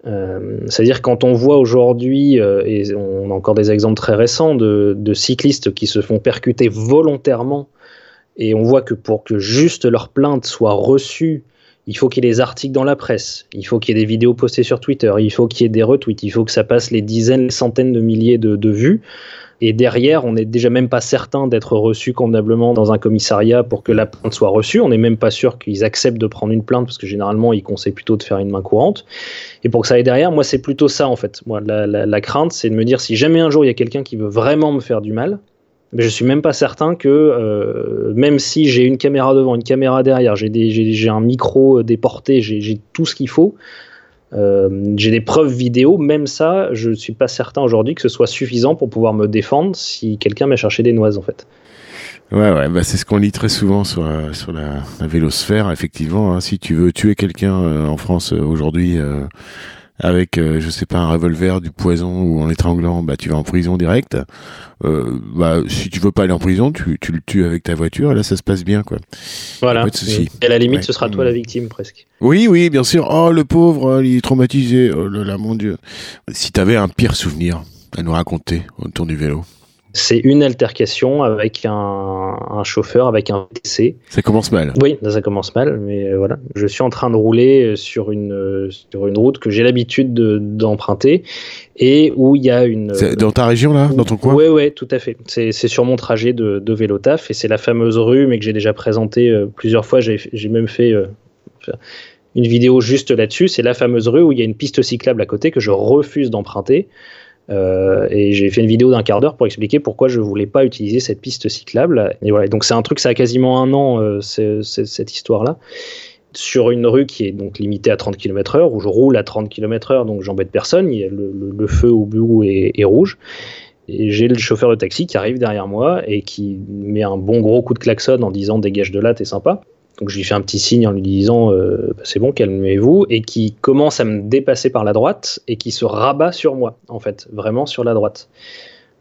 Euh, c'est-à-dire quand on voit aujourd'hui, euh, et on a encore des exemples très récents de, de, cyclistes qui se font percuter volontairement, et on voit que pour que juste leur plainte soit reçue il faut qu'il y ait des articles dans la presse, il faut qu'il y ait des vidéos postées sur Twitter, il faut qu'il y ait des retweets, il faut que ça passe les dizaines, centaines de milliers de, vues. Et derrière, on n'est déjà même pas certain d'être reçu convenablement dans un commissariat pour que la plainte soit reçue. On n'est même pas sûr qu'ils acceptent de prendre une plainte parce que généralement, ils conseillent plutôt de faire une main courante. Et pour que ça aille derrière, moi, c'est plutôt ça en fait. Moi, la crainte, c'est de me dire si jamais un jour il y a quelqu'un qui veut vraiment me faire du mal, mais je suis même pas certain que euh, même si j'ai une caméra devant, une caméra derrière, j'ai un micro euh, déporté, j'ai tout ce qu'il faut, euh, j'ai des preuves vidéo, même ça, je ne suis pas certain aujourd'hui que ce soit suffisant pour pouvoir me défendre si quelqu'un m'a cherché des noises en fait. Ouais, ouais, bah c'est ce qu'on lit très souvent sur, sur la, la vélosphère, effectivement. Hein. si tu veux tuer quelqu'un en France aujourd'hui, avec, euh, je sais pas, un revolver, du poison ou en l'étranglant, bah tu vas en prison direct. Euh, bah si tu veux pas aller en prison, tu, tu le tues avec ta voiture. Et là, ça se passe bien, quoi. Voilà. Pas de souci. Et à la limite, ce sera toi la victime presque. Oui, oui, bien sûr. Oh le pauvre, il est traumatisé. Oh là là, mon Dieu. Si t'avais un pire souvenir à nous raconter autour du vélo c'est une altercation avec un, chauffeur, avec un VTC. Ça commence mal. Oui, ça commence mal, mais euh, voilà. Je suis en train de rouler sur une, euh, sur une route que j'ai l'habitude d'emprunter et où il y a une. Dans ta région, là Dans ton coin? Oui, oui, tout à fait. C'est sur mon trajet de, de vélo taf et c'est la fameuse rue, mais que j'ai déjà présentée euh, plusieurs fois. J'ai même fait. une vidéo juste là-dessus, c'est la fameuse rue où il y a une piste cyclable à côté que je refuse d'emprunter euh, et j'ai fait une vidéo d'un quart d'heure pour expliquer pourquoi je voulais pas utiliser cette piste cyclable. Et voilà, donc c'est un truc, ça a quasiment un an, euh, cette histoire-là, sur une rue qui est donc limitée à 30 km/h, où je roule à 30 km/h, donc j'embête personne. Il y a le, feu au bout est, est rouge. Et j'ai le chauffeur de taxi qui arrive derrière moi et qui met un bon gros coup de klaxon en disant dégage de là, t'es sympa. Donc je lui fais un petit signe en lui disant euh, bah, c'est bon, calmez-vous, et qui commence à me dépasser par la droite et qui se rabat sur moi, en fait, vraiment sur la droite.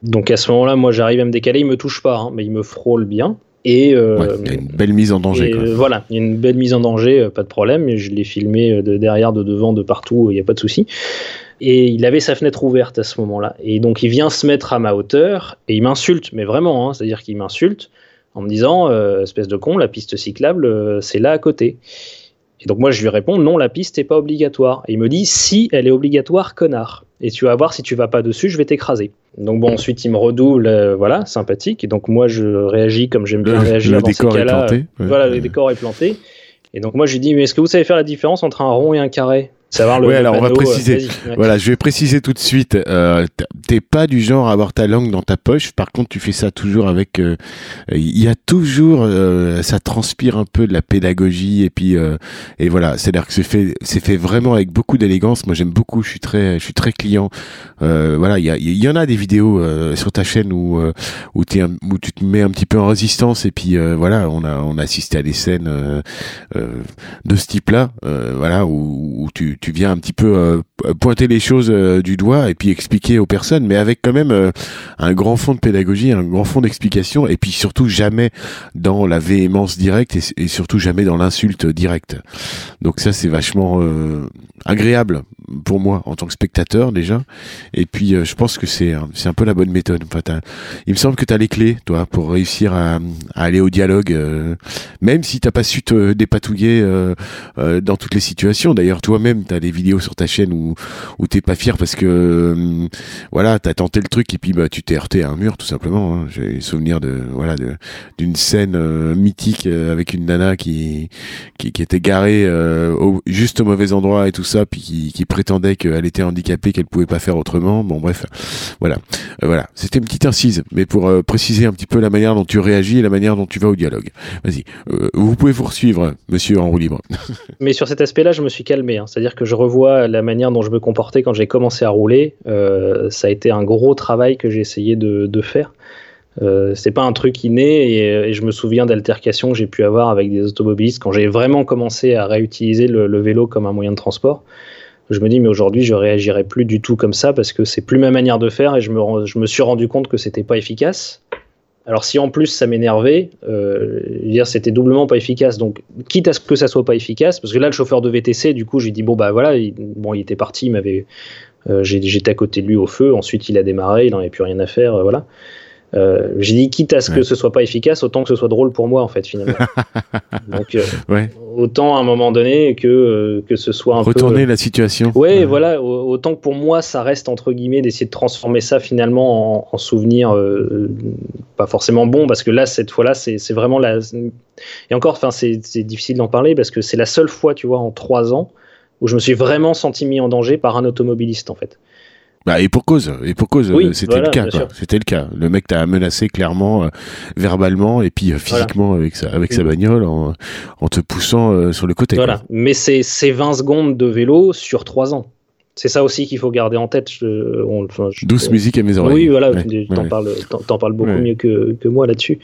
Donc à ce moment-là, moi j'arrive à me décaler, il me touche pas, hein, mais il me frôle bien. Et euh, il y a une belle mise en danger. Euh, voilà, il y a une belle mise en danger, pas de problème. Je l'ai filmé de derrière, de devant, de partout, il n'y a pas de souci. Et il avait sa fenêtre ouverte à ce moment-là. Et donc il vient se mettre à ma hauteur et il m'insulte, mais vraiment, hein, c'est-à-dire qu'il m'insulte en me disant euh, espèce de con, la piste cyclable, euh, c'est là à côté. Et donc moi je lui réponds non, la piste n'est pas obligatoire. Et il me dit si elle est obligatoire, connard. Et tu vas voir si tu vas pas dessus, je vais t'écraser. Donc bon, ensuite il me redouble, euh, voilà, sympathique. Et donc moi je réagis comme j'aime bien réagir le décor est planté. Voilà, le décor est planté. Et donc moi je lui dis mais est-ce que vous savez faire la différence entre un rond et un carré? Savoir le. alors on va préciser. Voilà, je vais préciser tout de suite. Euh, T'es pas du genre à avoir ta langue dans ta poche. Par contre, tu fais ça toujours avec. Euh, il y a toujours, euh, ça transpire un peu de la pédagogie et puis euh, et voilà. C'est-à-dire que c'est fait, c'est fait vraiment avec beaucoup d'élégance. Moi, j'aime beaucoup. Je suis très, je suis très client. voilà, il y, il y en a des vidéos sur ta chaîne où où, es où tu te mets un petit peu en résistance et puis voilà, on a on a assisté à des scènes de ce type-là. voilà, où, où tu tu viens un petit peu euh, pointer les choses euh, du doigt et puis expliquer aux personnes, mais avec quand même euh, un grand fond de pédagogie, un grand fond d'explication, et puis surtout jamais dans la véhémence directe et, surtout jamais dans l'insulte directe. Donc ça, c'est vachement agréable pour moi en tant que spectateur déjà. Et puis je pense que c'est c'est un peu la bonne méthode. Enfin, il me semble que tu as les clés, toi, pour réussir à, aller au dialogue, même si t'as pas su te dépatouiller dans toutes les situations. D'ailleurs, toi-même, tu as des vidéos sur ta chaîne où où, t'es pas fier parce que euh, voilà t'as tenté le truc et puis bah tu t'es heurté à un mur tout simplement. Hein. J'ai souvenir de voilà d'une scène euh, mythique euh, avec une nana qui qui, était garée juste au mauvais endroit et tout ça puis qui prétendait qu'elle était handicapée qu'elle pouvait pas faire autrement. Bon bref voilà voilà c'était une petite incise mais pour préciser un petit peu la manière dont tu réagis et la manière dont tu vas au dialogue. Vas-y vous pouvez poursuivre monsieur en roue libre. mais sur cet aspect-là je me suis calmé. Hein. C'est-à-dire que je revois la manière dont je me comportais quand j'ai commencé à rouler. Euh, ça a été un gros travail que j'ai essayé de, faire. Euh, c'est pas un truc inné et je me souviens d'altercations que j'ai pu avoir avec des automobilistes quand j'ai vraiment commencé à réutiliser le, vélo comme un moyen de transport. Je me dis mais aujourd'hui je réagirai plus du tout comme ça parce que c'est plus ma manière de faire et je me, je me suis rendu compte que c'était pas efficace. Alors si en plus ça m'énervait, euh, dire c'était doublement pas efficace. Donc quitte à ce que ça soit pas efficace, parce que là le chauffeur de VTC, du coup j'ai dit bon bah voilà, il, bon il était parti, il m'avait, euh, j'étais à côté de lui au feu. Ensuite il a démarré, il n'en avait plus rien à faire, euh, voilà. Euh, j'ai dit quitte à ce que ce soit pas efficace, autant que ce soit drôle pour moi en fait finalement. Donc euh, autant à un moment donné que euh, que ce soit un retourner la situation. Ouais, voilà, autant que pour moi ça reste entre guillemets d'essayer de transformer ça finalement en, souvenir pas forcément bon parce que là cette fois-là c'est vraiment la et encore enfin c'est difficile d'en parler parce que c'est la seule fois tu vois en trois ans où je me suis vraiment senti mis en danger par un automobiliste en fait. Bah, et pour cause, et pour cause, euh, c'était le cas. C'était le cas. Le mec t'a menacé clairement, euh, verbalement, et puis euh, physiquement avec sa avec sa bagnole, en, en te poussant sur le côté. Voilà. Mais c'est c'est 20 secondes de vélo sur 3 ans. C'est ça aussi qu'il faut garder en tête. Douce musique à mes oreilles. Oui, voilà, t'en parles, parles, beaucoup mieux que, que moi là-dessus.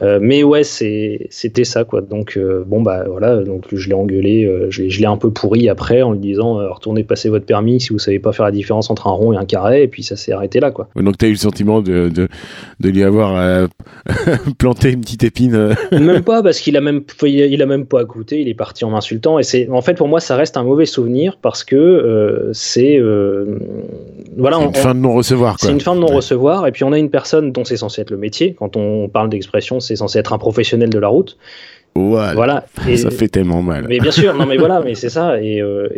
Euh, mais ouais, c'était ça quoi. Donc euh, bon bah voilà, donc je l'ai engueulé, euh, je l'ai un peu pourri après en lui disant retournez passer votre permis si vous savez pas faire la différence entre un rond et un carré, et puis ça s'est arrêté là quoi. Donc t'as eu le sentiment de, de, de lui avoir planté une petite épine. même pas parce qu'il a même il a même pas écouté, il est parti en m'insultant et c'est en fait pour moi ça reste un mauvais souvenir parce que c'est voilà une fin de non recevoir. C'est une fin de non recevoir et puis on a une personne dont c'est censé être le métier quand on parle d'expression c'est censé être un professionnel de la route. Voilà. Et, ça fait tellement mal. Mais bien sûr, non mais voilà, mais c'est ça. Et, euh,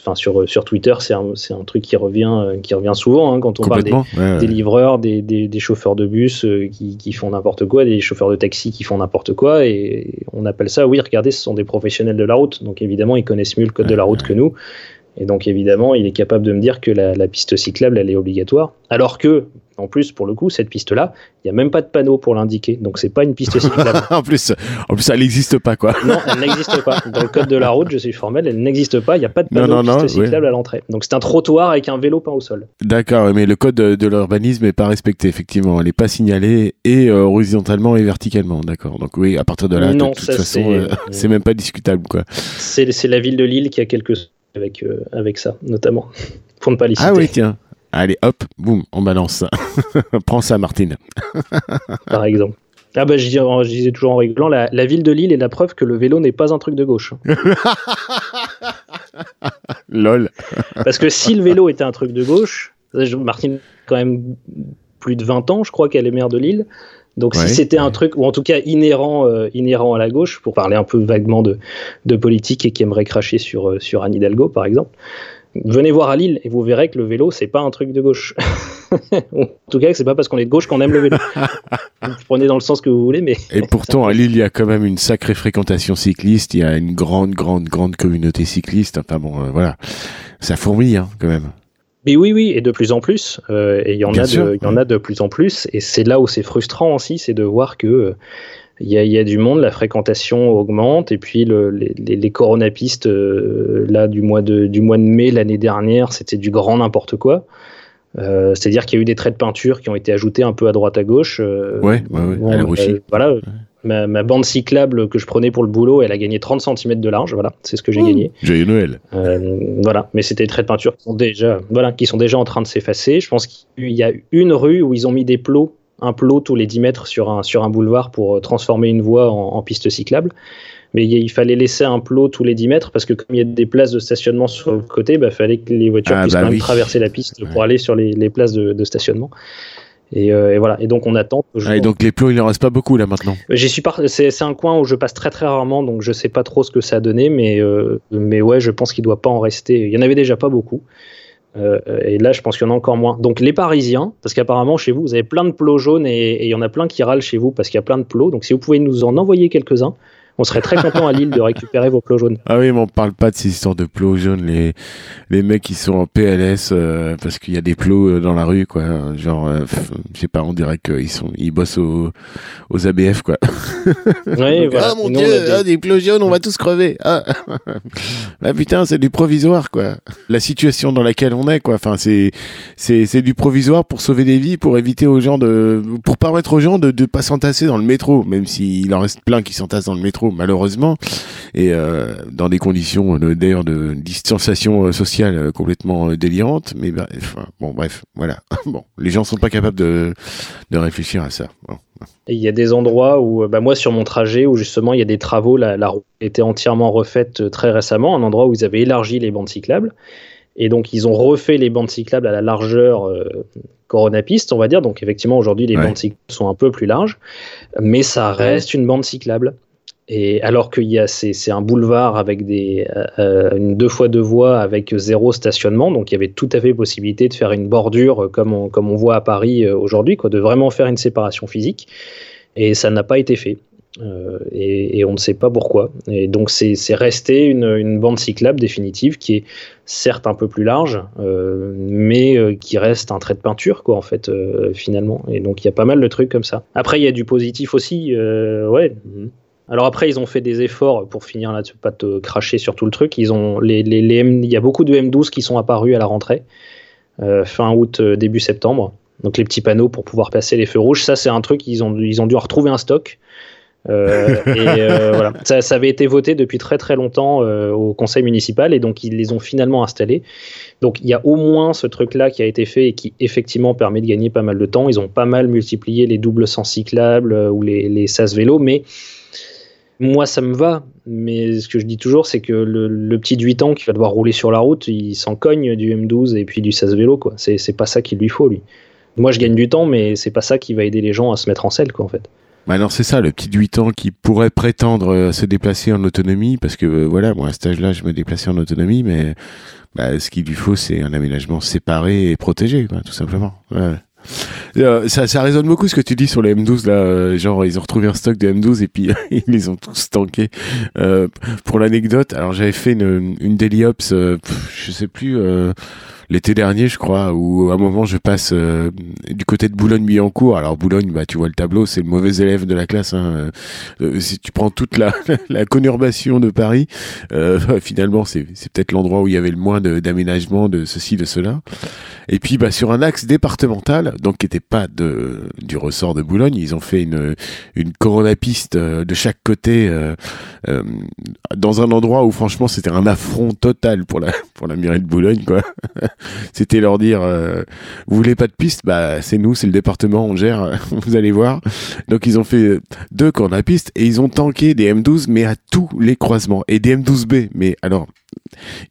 enfin sur sur Twitter, c'est un, un, truc qui revient qui revient souvent hein, quand on parle des, livreurs, des, des, chauffeurs de bus euh, qui, qui, font n'importe quoi, des chauffeurs de taxi qui font n'importe quoi, et on appelle ça, oui, regardez, ce sont des professionnels de la route. Donc évidemment, ils connaissent mieux le code de la route que nous. Et donc évidemment, il est capable de me dire que la, la, piste cyclable, elle est obligatoire. Alors que, en plus, pour le coup, cette piste-là, il n'y a même pas de panneau pour l'indiquer. Donc c'est pas une piste cyclable. en, plus, en plus, elle n'existe pas, quoi. non, elle n'existe pas. Dans le code de la route, je suis formel, elle n'existe pas. Il n'y a pas de panneau de piste cyclable à l'entrée. Donc c'est un trottoir avec un vélo peint au sol. D'accord, mais le code de, l'urbanisme n'est pas respecté, effectivement. Elle n'est pas signalée et euh, horizontalement et verticalement. D'accord. Donc oui, à partir de là, de toute façon, euh, c'est même pas discutable, quoi. C'est la ville de Lille qui a quelques avec, euh, avec ça, notamment, pour ne pas les Ah oui, tiens. Allez, hop, boum, on balance ça. Prends ça, Martine. Par exemple. Ah bah je, disais toujours en rigolant, la, ville de Lille est la preuve que le vélo n'est pas un truc de gauche. Lol. Parce que si le vélo était un truc de gauche, Martine quand même plus de 20 ans, je crois qu'elle est maire de Lille. Donc si c'était un truc, ou en tout cas inhérent, euh, inhérent à la gauche, pour parler un peu vaguement de, de politique et qui aimerait cracher sur, euh, sur Anne Hidalgo, par exemple, venez voir à Lille et vous verrez que le vélo, c'est pas un truc de gauche. en tout cas, c'est pas parce qu'on est de gauche qu'on aime le vélo. vous prenez dans le sens que vous voulez, mais. Et pourtant, à Lille, il y a quand même une sacrée fréquentation cycliste, il y a une grande, grande, grande communauté cycliste. Enfin bon, euh, voilà. Ça fourmille, hein, quand même. Mais oui, oui, et de plus en plus. Euh, et il y, en a de, y en a de plus en plus. Et c'est là où c'est frustrant aussi, c'est de voir que il y, a, y, a, du monde, la fréquentation augmente, et puis le, les, les, coronapistes, euh, là, du mois de, du mois de mai l'année dernière, c'était du grand n'importe quoi. Euh, C'est-à-dire qu'il y a eu des traits de peinture qui ont été ajoutés un peu à droite à gauche. Euh, ouais, ouais, ouais, euh, voilà, ma, bande cyclable que je prenais pour le boulot, elle a gagné 30 cm de large. Voilà, c'est ce que j'ai gagné. Joyeux Noël. Euh, voilà, mais c'était des traits de peinture qui sont déjà, voilà, qui sont déjà en train de s'effacer. Je pense qu'il y a une rue où ils ont mis des plots, un plot tous les 10 mètres sur un, sur un boulevard pour euh, transformer une voie en, piste cyclable mais il fallait laisser un plot tous les 10 mètres parce que comme il y a des places de stationnement sur le côté, il bah, fallait que les voitures ah, puissent bah traverser la piste pour aller sur les, les places de, de stationnement. Euh, et, voilà. Et donc on attend. Ah, et donc les plots, il en reste pas beaucoup là maintenant. J'y suis C'est un coin où je passe très très rarement, donc je sais pas trop ce que ça a donné, mais euh, mais ouais, je pense qu'il doit pas en rester. Il y en avait déjà pas beaucoup. Euh, et là, je pense qu'il y en a encore moins. Donc les Parisiens, parce qu'apparemment chez vous, vous avez plein de plots jaunes et il y en a plein qui râlent chez vous parce qu'il y a plein de plots. Donc si vous pouvez nous en envoyer quelques-uns, on serait très content à Lille de récupérer vos plots jaunes. Ah oui, mais on parle pas de ces histoires de plots jaunes, les, les mecs qui sont en PLS euh, parce qu'il y a des plots euh, dans la rue, quoi. Genre, euh, je sais pas, on dirait qu'ils sont, ils bossent aux, aux ABF, quoi. Oui, voilà. Ah mon dieu, des... Ah, des... plots jaunes, on va tous crever. Ah, bah putain, c'est du provisoire, quoi. La situation dans laquelle on est, quoi. Enfin, c'est, c'est, c'est du provisoire pour sauver des vies, pour éviter aux gens de, pour permettre aux gens de, de pas s'entasser dans le métro, même s'il en reste plein qui s'entassent dans le métro malheureusement, et euh, dans des conditions euh, d'ailleurs de distanciation euh, sociale complètement délirantes. Mais bon, bref, voilà. bon, les gens sont pas capables de, de réfléchir à ça. Il y a des endroits où, bah moi sur mon trajet, où justement il y a des travaux, la, la route était entièrement refaite très récemment, un endroit où ils avaient élargi les bandes cyclables. Et donc, ils ont refait les bandes cyclables à la largeur coronapiste, on va dire. Donc, effectivement, aujourd'hui, les bandes cyclables sont un peu plus larges, mais ça reste une bande cyclable. Et alors qu'il y a c'est un boulevard avec des euh, euh, une deux fois deux voies avec zéro stationnement, donc il y avait tout à fait possibilité de faire une bordure comme on, comme on voit à Paris euh, aujourd'hui, quoi, de vraiment faire une séparation physique. Et ça n'a pas été fait. Euh, et, et, on ne sait pas pourquoi. Et donc c'est resté une, une, bande cyclable définitive qui est certes un peu plus large, euh, mais qui reste un trait de peinture quoi en fait finalement. Et donc il y a pas mal de trucs comme ça. Après il y a du positif aussi, ouais. Alors après, ils ont fait des efforts pour finir là-dessus, pas te cracher sur tout le truc. Ils ont les, les, il y a beaucoup de M12 qui sont apparus à la rentrée, euh, fin août, euh, début septembre. Donc les petits panneaux pour pouvoir passer les feux rouges, ça c'est un truc ils ont ils ont dû retrouver un stock. Euh, et voilà, ça, ça, avait été voté depuis très très longtemps au conseil municipal et donc ils les ont finalement installés. Donc il y a au moins ce truc-là qui a été fait et qui effectivement permet de gagner pas mal de temps. Ils ont pas mal multiplié les doubles sens cyclables ou les, les sas vélos, mais moi, ça me va, mais ce que je dis toujours, c'est que le, petit de 8 ans qui va devoir rouler sur la route, il s'en cogne du M12 et puis du 16 vélo, quoi. C'est pas ça qu'il lui faut, lui. Moi, je gagne du temps, mais c'est pas ça qui va aider les gens à se mettre en selle, quoi, en fait. Bah non, c'est ça, le petit de 8 ans qui pourrait prétendre euh, se déplacer en autonomie, parce que euh, voilà, moi à cet âge-là, je me déplaçais en autonomie, mais bah, ce qu'il lui faut, c'est un aménagement séparé et protégé, tout simplement. Euh, ça, ça résonne beaucoup ce que tu dis sur les M12 là, euh, genre ils ont retrouvé un stock de M12 et puis ils les ont tous tankés. Euh, pour l'anecdote, alors j'avais fait une, une daily ops, je sais plus l'été dernier, je crois, où à un moment je passe euh, du côté de Boulogne-Billancourt. Alors Boulogne, bah tu vois le tableau, c'est le mauvais élève de la classe. Hein. Euh, si tu prends toute la, la conurbation de Paris, euh, finalement c'est, c'est peut-être l'endroit où il y avait le moins d'aménagement de, ceci, de cela. Et puis bah sur un axe départemental, donc qui n'était pas de du ressort de Boulogne, ils ont fait une une coronapiste de chaque côté dans un endroit où franchement c'était un affront total pour la pour la mairie de Boulogne quoi. C'était leur dire euh, vous voulez pas de piste? Bah c'est nous, c'est le département, on gère. vous allez voir. Donc ils ont fait deux camps de piste et ils ont tanké des M12 mais à tous les croisements et des M12B. Mais alors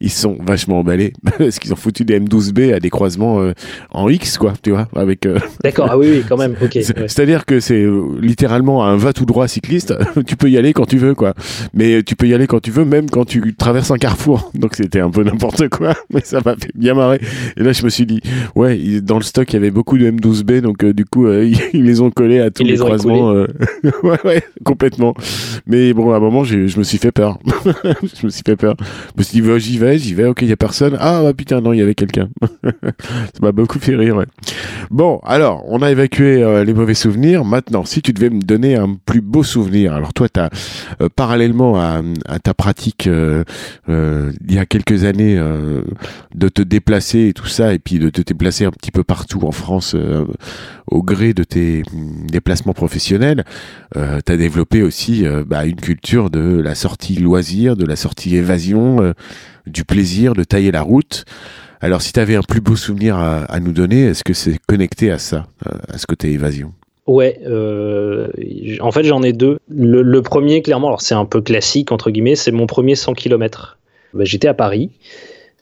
ils sont vachement emballés parce qu'ils ont foutu des M12B à des croisements euh, en X, quoi, tu vois, avec. Euh, D'accord, ah oui, oui, quand même, ok. C'est-à-dire que c'est euh, littéralement un va tout droit cycliste. tu peux y aller quand tu veux, quoi. Mais tu peux y aller quand tu veux, même quand tu traverses un carrefour. Donc c'était un peu n'importe quoi, mais ça m'a fait bien marrer. Et là, je me suis dit, ouais, dans le stock, il y avait beaucoup de M12B, donc du coup, ils, les ont collés à tous les, croisements. ouais, ouais, complètement. Mais bon, à un moment, je me suis fait peur. je me suis fait peur. Dit, j'y vais, j'y vais, ok, il y a personne. Ah putain, non, il y avait quelqu'un. ça m'a beaucoup fait rire. Ouais. Bon, alors, on a évacué euh, les mauvais souvenirs. Maintenant, si tu devais me donner un plus beau souvenir, alors toi, as euh, parallèlement à, ta pratique euh, il y a quelques années de te déplacer et tout ça, et puis de te déplacer un petit peu partout en France au gré de tes mm, déplacements professionnels, euh, tu as développé aussi bah, une culture de la sortie loisir, de la sortie évasion, du plaisir de tailler la route. Alors si tu avais un plus beau souvenir à, nous donner, est-ce que c'est connecté à ça, à ce côté évasion? Ouais, euh, en fait j'en ai deux. Le, premier, clairement, alors c'est un peu classique entre guillemets, c'est mon premier 100 km. Bah, j'étais à Paris,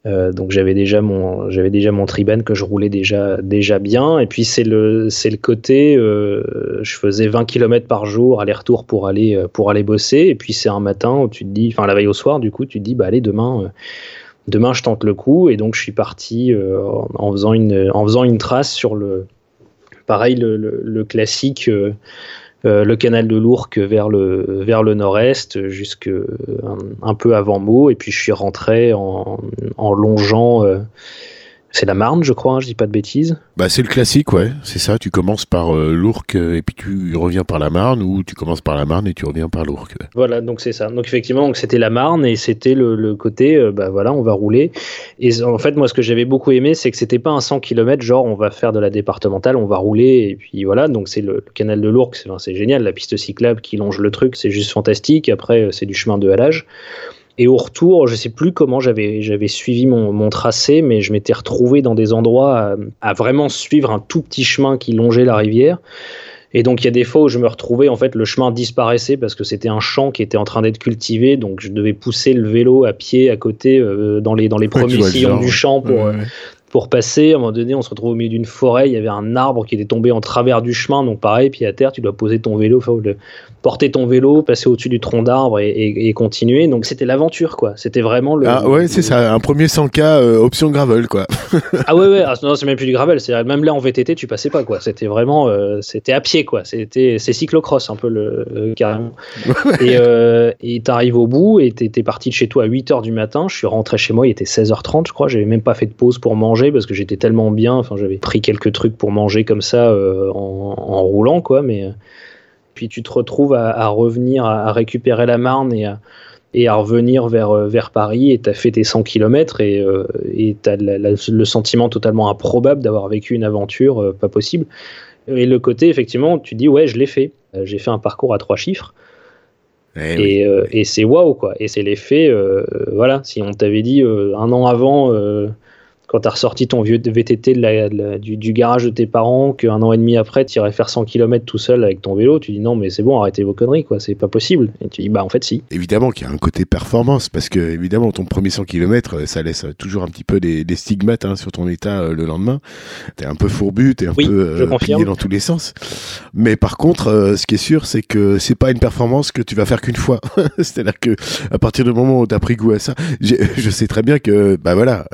euh, donc j'avais déjà mon j'avais Triban que je roulais déjà déjà bien. Et puis c'est le côté, euh, je faisais 20 km par jour aller-retour pour aller pour aller bosser. Et puis c'est un matin où tu te dis, enfin la veille au soir, du coup tu te dis bah allez demain demain je tente le coup et donc je suis parti euh, en, faisant une, trace sur le pareil le, classique euh, euh, le canal de l'Ourcq vers le, vers le nord-est jusque un, peu avant Meaux. Et puis je suis rentré en, en longeant c'est la Marne, je crois, hein, je dis pas de bêtises. Bah c'est le classique, ouais, c'est ça. Tu commences par euh, l'Ourcq et puis tu reviens par la Marne, ou tu commences par la Marne et tu reviens par l'Ourcq. Voilà, donc c'est ça. Donc effectivement, c'était la Marne et c'était le, côté, euh, bah voilà, on va rouler. Et en fait, moi, ce que j'avais beaucoup aimé, c'est que c'était pas un 100 km, genre on va faire de la départementale, on va rouler et puis voilà. Donc c'est le, canal de l'Ourcq, c'est génial, la piste cyclable qui longe le truc, c'est juste fantastique. Après, euh, c'est du chemin de halage. Et au retour, je sais plus comment j'avais j'avais suivi mon, mon, tracé, mais je m'étais retrouvé dans des endroits à, vraiment suivre un tout petit chemin qui longeait la rivière. Et donc il y a des fois où je me retrouvais en fait le chemin disparaissait parce que c'était un champ qui était en train d'être cultivé, donc je devais pousser le vélo à pied à côté euh, dans les dans les premiers sillons du champ pour pour passer. À un moment donné, on se retrouve au milieu d'une forêt, il y avait un arbre qui était tombé en travers du chemin, donc pareil, puis à terre, tu dois poser ton vélo, porter ton vélo, passer au-dessus du tronc d'arbre et, continuer. Donc c'était l'aventure, quoi. C'était vraiment le. Ah ouais, c'est ça, un premier 100K euh, option gravel, quoi. ah ouais, ouais, ah, non, c'est même plus du gravel. C'est même là en VTT, tu passais pas, quoi. C'était vraiment, euh, c'était à pied, quoi. C'était, c'est cyclocross un peu le euh, carrément. et t'arrives au bout et t'es parti de chez toi à 8h du matin. Je suis rentré chez moi, il était 16h30, je crois. J'avais même pas fait de pause pour manger parce que j'étais tellement bien. Enfin, j'avais pris quelques trucs pour manger comme ça en, en, roulant, quoi. Mais puis tu te retrouves à, revenir, à, récupérer la Marne et à, et à revenir vers, vers Paris et tu as fait tes 100 km et tu as le sentiment totalement improbable d'avoir vécu une aventure pas possible. Et le côté, effectivement, tu dis, ouais, je l'ai fait. J'ai fait un parcours à trois chiffres. Eh et, et c'est waouh, quoi. Et c'est l'effet, voilà, si on t'avait dit un an avant, quand tu as ressorti ton vieux VTT de du, garage de tes parents, qu'un an et demi après, tu irais faire 100 km tout seul avec ton vélo, tu dis non, mais c'est bon, arrêtez vos conneries, quoi, c'est pas possible. Et tu dis bah en fait, si. Évidemment qu'il y a un côté performance, parce que évidemment, ton premier 100 km, ça laisse toujours un petit peu des, stigmates hein, sur ton état euh, le lendemain. T'es un peu fourbu, t'es un peu euh, plié dans tous les sens. Mais par contre, euh, ce qui est sûr, c'est que c'est pas une performance que tu vas faire qu'une fois. C'est-à-dire que à partir du moment où tu as pris goût à ça, je sais très bien que, bah voilà,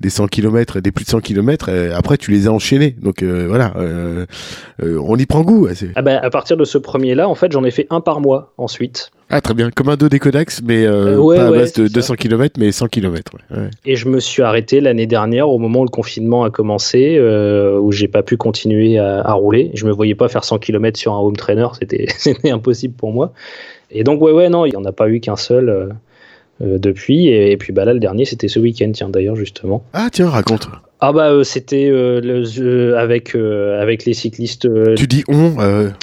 des 100 km des plus de 100 km, après tu les as enchaînés. Donc euh, voilà, euh, euh, on y prend goût. Ah bah, à partir de ce premier-là, en fait, j'en ai fait un par mois ensuite. Ah très bien, comme un dos décodax, mais pas à base de 200 km, mais 100 km. Et je me suis arrêté l'année dernière au moment où le confinement a commencé, où j'ai pas pu continuer à, rouler. Je me voyais pas faire 100 km sur un home trainer, c'était impossible pour moi. Et donc ouais ouais non, il y en a pas eu qu'un seul. Euh, depuis. Et, puis bah là, le dernier, c'était ce week-end, tiens, d'ailleurs, justement. Ah, tiens, raconte. Ah bah euh, c'était euh, le avec avec les cyclistes. tu dis on.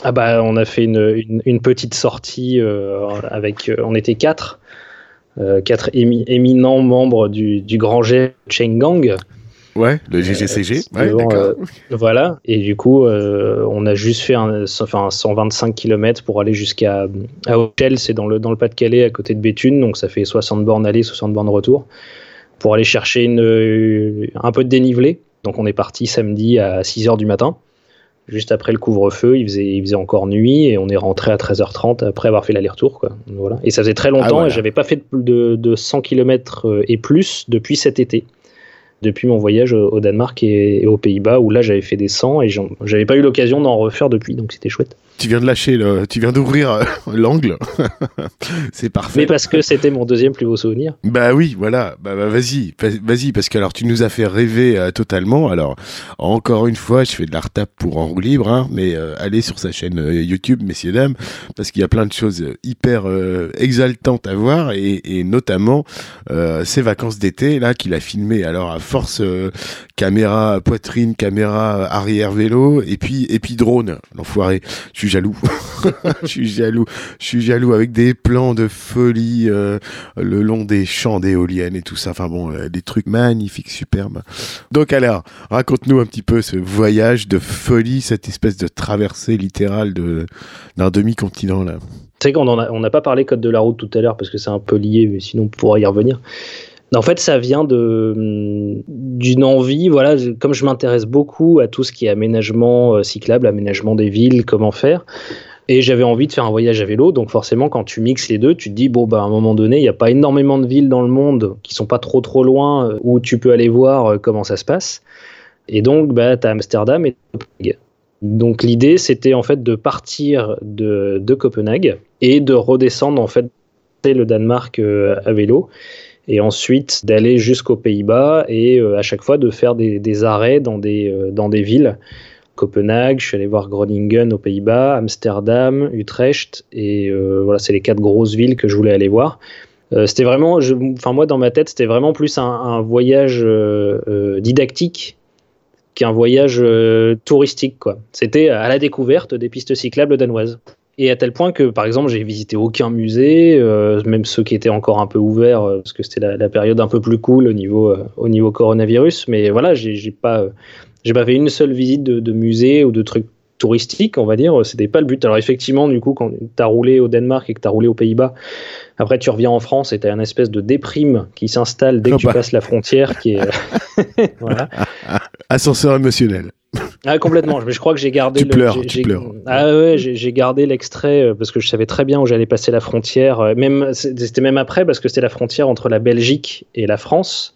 Ah bah on a fait une, une, petite sortie avec on était quatre quatre éminents membres du, du grand jet Gang Ouais, le GGCG. Ouais, euh, voilà. Et du coup, euh, on a juste fait un, enfin, 125 km pour aller jusqu'à à c'est dans le, dans le Pas-de-Calais, à côté de Béthune. Donc ça fait 60 bornes aller, 60 bornes retour. Pour aller chercher une, un peu de dénivelé. Donc on est parti samedi à 6 h du matin. Juste après le couvre-feu, il faisait, il faisait encore nuit et on est rentré à 13h30 après avoir fait l'aller-retour. Voilà. Et ça faisait très longtemps ah, et j'avais pas fait de, de 100 km euh, et plus depuis cet été depuis mon voyage au Danemark et, aux Pays-Bas où là j'avais fait des 100 et j'avais pas eu l'occasion d'en refaire depuis donc c'était chouette. Tu viens de lâcher, le, tu viens d'ouvrir euh, l'angle. c'est parfait. Mais parce que c'était mon deuxième plus beau souvenir. Bah oui, voilà. Bah, bah vas-y, vas-y, parce que alors tu nous as fait rêver euh, totalement. Alors encore une fois, je fais de la retape pour en roue libre, hein, mais euh, allez sur sa chaîne YouTube, messieurs dames, parce qu'il y a plein de choses hyper exaltantes à voir et, et notamment ces vacances d'été là qu'il a filmé. Alors à force caméra poitrine, caméra arrière vélo et puis et puis drone, l'enfoiré suis jaloux. je suis jaloux. Je suis jaloux avec des plans de folie euh, le long des champs d'éoliennes et tout ça. Enfin bon, euh, des trucs magnifiques, superbes. Donc alors, raconte-nous un petit peu ce voyage de folie, cette espèce de traversée littérale de d'un demi-continent là. Tu sais qu'on on n'a pas parlé code de la route tout à l'heure parce que c'est un peu lié, mais sinon on pourra y revenir. En fait, ça vient d'une envie, voilà, comme je m'intéresse beaucoup à tout ce qui est aménagement euh, cyclable, aménagement des villes, comment faire. Et j'avais envie de faire un voyage à vélo, donc forcément, quand tu mixes les deux, tu te dis, bon, bah, à un moment donné, il n'y a pas énormément de villes dans le monde qui sont pas trop trop loin euh, où tu peux aller voir euh, comment ça se passe. Et donc, bah, as Amsterdam et Copenhague. Donc, l'idée, c'était en fait de partir de, de, Copenhague et de redescendre en fait le Danemark à vélo et ensuite d'aller jusqu'aux Pays-Bas et euh, à chaque fois de faire des, arrêts dans des, euh, dans des villes. Copenhague, je suis allé voir Groningen aux Pays-Bas, Amsterdam, Utrecht, et euh, voilà, c'est les quatre grosses villes que je voulais aller voir. c'était vraiment, enfin moi dans ma tête, c'était vraiment plus un, voyage didactique qu'un voyage touristique. C'était à la découverte des pistes cyclables danoises. Et à tel point que, par exemple, j'ai visité aucun musée, euh, même ceux qui étaient encore un peu ouverts, euh, parce que c'était la, période un peu plus cool au niveau, euh, au niveau coronavirus. Mais voilà, j'ai pas, j'ai pas fait une seule visite de, de, musée ou de trucs touristiques, on va dire. C'était pas le but. Alors effectivement, du coup, quand tu as roulé au Danemark et que tu as roulé aux Pays-Bas, après tu reviens en France et tu as une espèce de déprime qui s'installe dès que tu passes la frontière, qui est voilà. ascenseur émotionnel. Ah, complètement. Je crois que j'ai gardé. Tu pleures, tu pleures. Ah ouais, j'ai gardé l'extrait euh, parce que je savais très bien où j'allais passer la frontière. Euh, même c'était même après parce que c'était la frontière entre la Belgique et la France.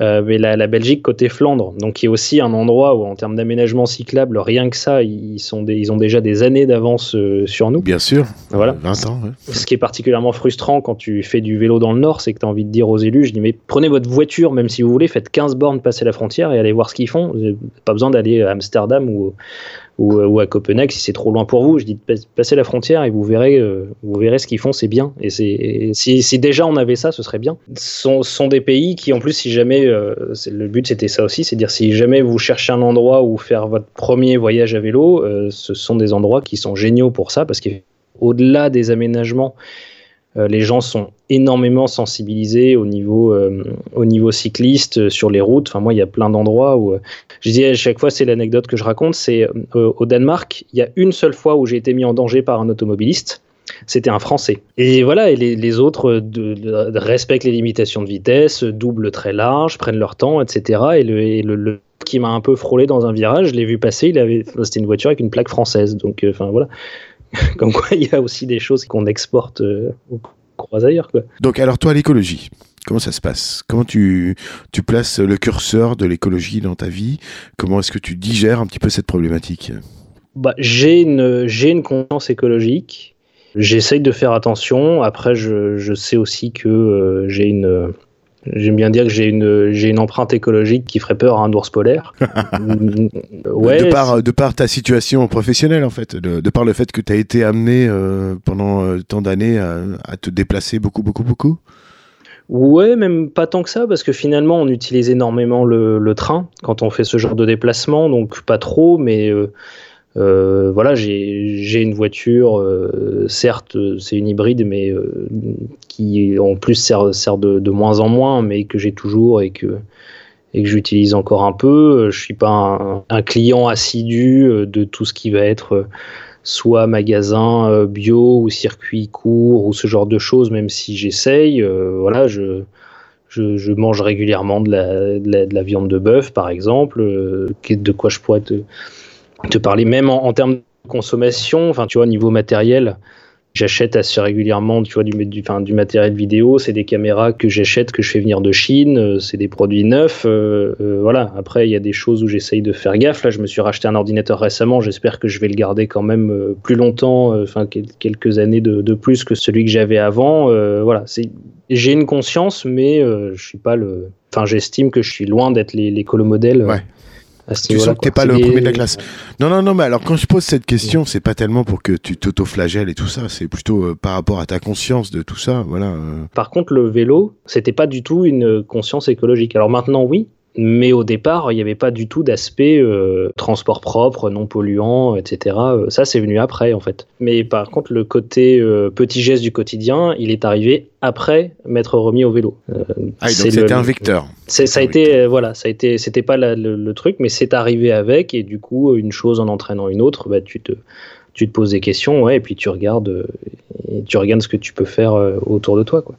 Euh, mais la, Belgique côté Flandre, donc qui est aussi un endroit où en termes d'aménagement cyclable, rien que ça, ils, sont ils ont déjà des années d'avance euh, sur nous. Bien sûr, voilà. 20 ans. Ce qui est particulièrement frustrant quand tu fais du vélo dans le Nord, c'est que tu as envie de dire aux élus, je dis mais prenez votre voiture, même si vous voulez, faites 15 bornes passer la frontière et allez voir ce qu'ils font. Pas besoin d'aller à Amsterdam ou, ou, à Copenhague si c'est trop loin pour vous. Je dis passez la frontière et vous verrez, euh, vous verrez ce qu'ils font, c'est bien. Et, c'est, si, déjà on avait ça, ce serait bien. Ce sont, des pays qui, en plus, si jamais, euh, le but c'était ça aussi, c'est dire si jamais vous cherchez un endroit où faire votre premier voyage à vélo, euh, ce sont des endroits qui sont géniaux pour ça parce qu'au-delà des aménagements, euh, les gens sont énormément sensibilisés au niveau, euh, au niveau cycliste euh, sur les routes. Enfin, moi, il y a plein d'endroits où je dis à chaque fois, c'est l'anecdote que je raconte. C'est au Danemark, il y a une seule fois où j'ai été mis en danger par un automobiliste. C'était un Français. Et voilà, et les, autres de, respectent les limitations de vitesse, doublent très large, prennent leur temps, etc. Et le, qui m'a un peu frôlé dans un virage, je l'ai vu passer. Il avait, c'était une voiture avec une plaque française. Donc, enfin voilà. Comme quoi, il y a aussi des choses qu'on exporte euh, croise Quoi. Donc, alors toi, l'écologie, comment ça se passe? Comment tu, tu places le curseur de l'écologie dans ta vie? Comment est-ce que tu digères un petit peu cette problématique? Bah, J'ai une, une conscience écologique. J'essaye de faire attention. Après, je, je sais aussi que euh, j'ai une J'aime bien dire que j'ai une, j'ai une empreinte écologique qui ferait peur à un ours polaire. ouais, de, par, de par ta situation professionnelle, en fait, de, par le fait que tu as été amené euh, pendant euh, tant d'années à, te déplacer beaucoup, beaucoup, beaucoup Ouais, même pas tant que ça, parce que finalement, on utilise énormément le, le train quand on fait ce genre de déplacement, donc pas trop, mais. Euh, euh, voilà, j'ai une voiture, euh, certes, c'est une hybride, mais euh, qui en plus sert, sert de, de, moins en moins, mais que j'ai toujours et que, et que j'utilise encore un peu. Je suis pas un, un, client assidu de tout ce qui va être soit magasin bio ou circuit court ou ce genre de choses, même si j'essaye. voilà, je, je, je, mange régulièrement de la, de la, de la viande de bœuf, par exemple, de quoi je pourrais te te parler même en, termes de consommation, enfin tu vois, au niveau matériel, j'achète assez régulièrement tu vois, du, matériel vidéo, c'est des caméras que j'achète, que je fais venir de Chine, euh, c'est des produits neufs, euh, euh, voilà. Après, il y a des choses où j'essaye de faire gaffe. Là, je me suis racheté un ordinateur récemment, j'espère que je vais le garder quand même plus longtemps, enfin quelques années de, plus que celui que j'avais avant. voilà, j'ai une conscience, mais je suis pas le, enfin j'estime que je suis loin d'être l'écolo-modèle. Ouais tu sens que t'es pas le premier de la classe. Non, non, non, mais alors quand je pose cette question, c'est pas tellement pour que tu t'auto-flagelles et tout ça, c'est plutôt euh, par rapport à ta conscience de tout ça, voilà. Euh. Par contre, le vélo, c'était pas du tout une conscience écologique. Alors maintenant, oui, mais au départ, il n'y avait pas du tout d'aspect euh, transport propre, non polluant, etc. Euh, ça, c'est venu après, en fait. Mais par contre, le côté euh, petit geste du quotidien, il est arrivé après m'être remis au vélo. ah, donc c'était un vecteur. ça a été, voilà, ça a été, c'était pas le, truc, mais c'est arrivé avec, et du coup, une chose en entraînant une autre, bah, tu te, tu te poses des questions, ouais, et puis tu regardes, tu regardes ce que tu peux faire autour de toi, quoi.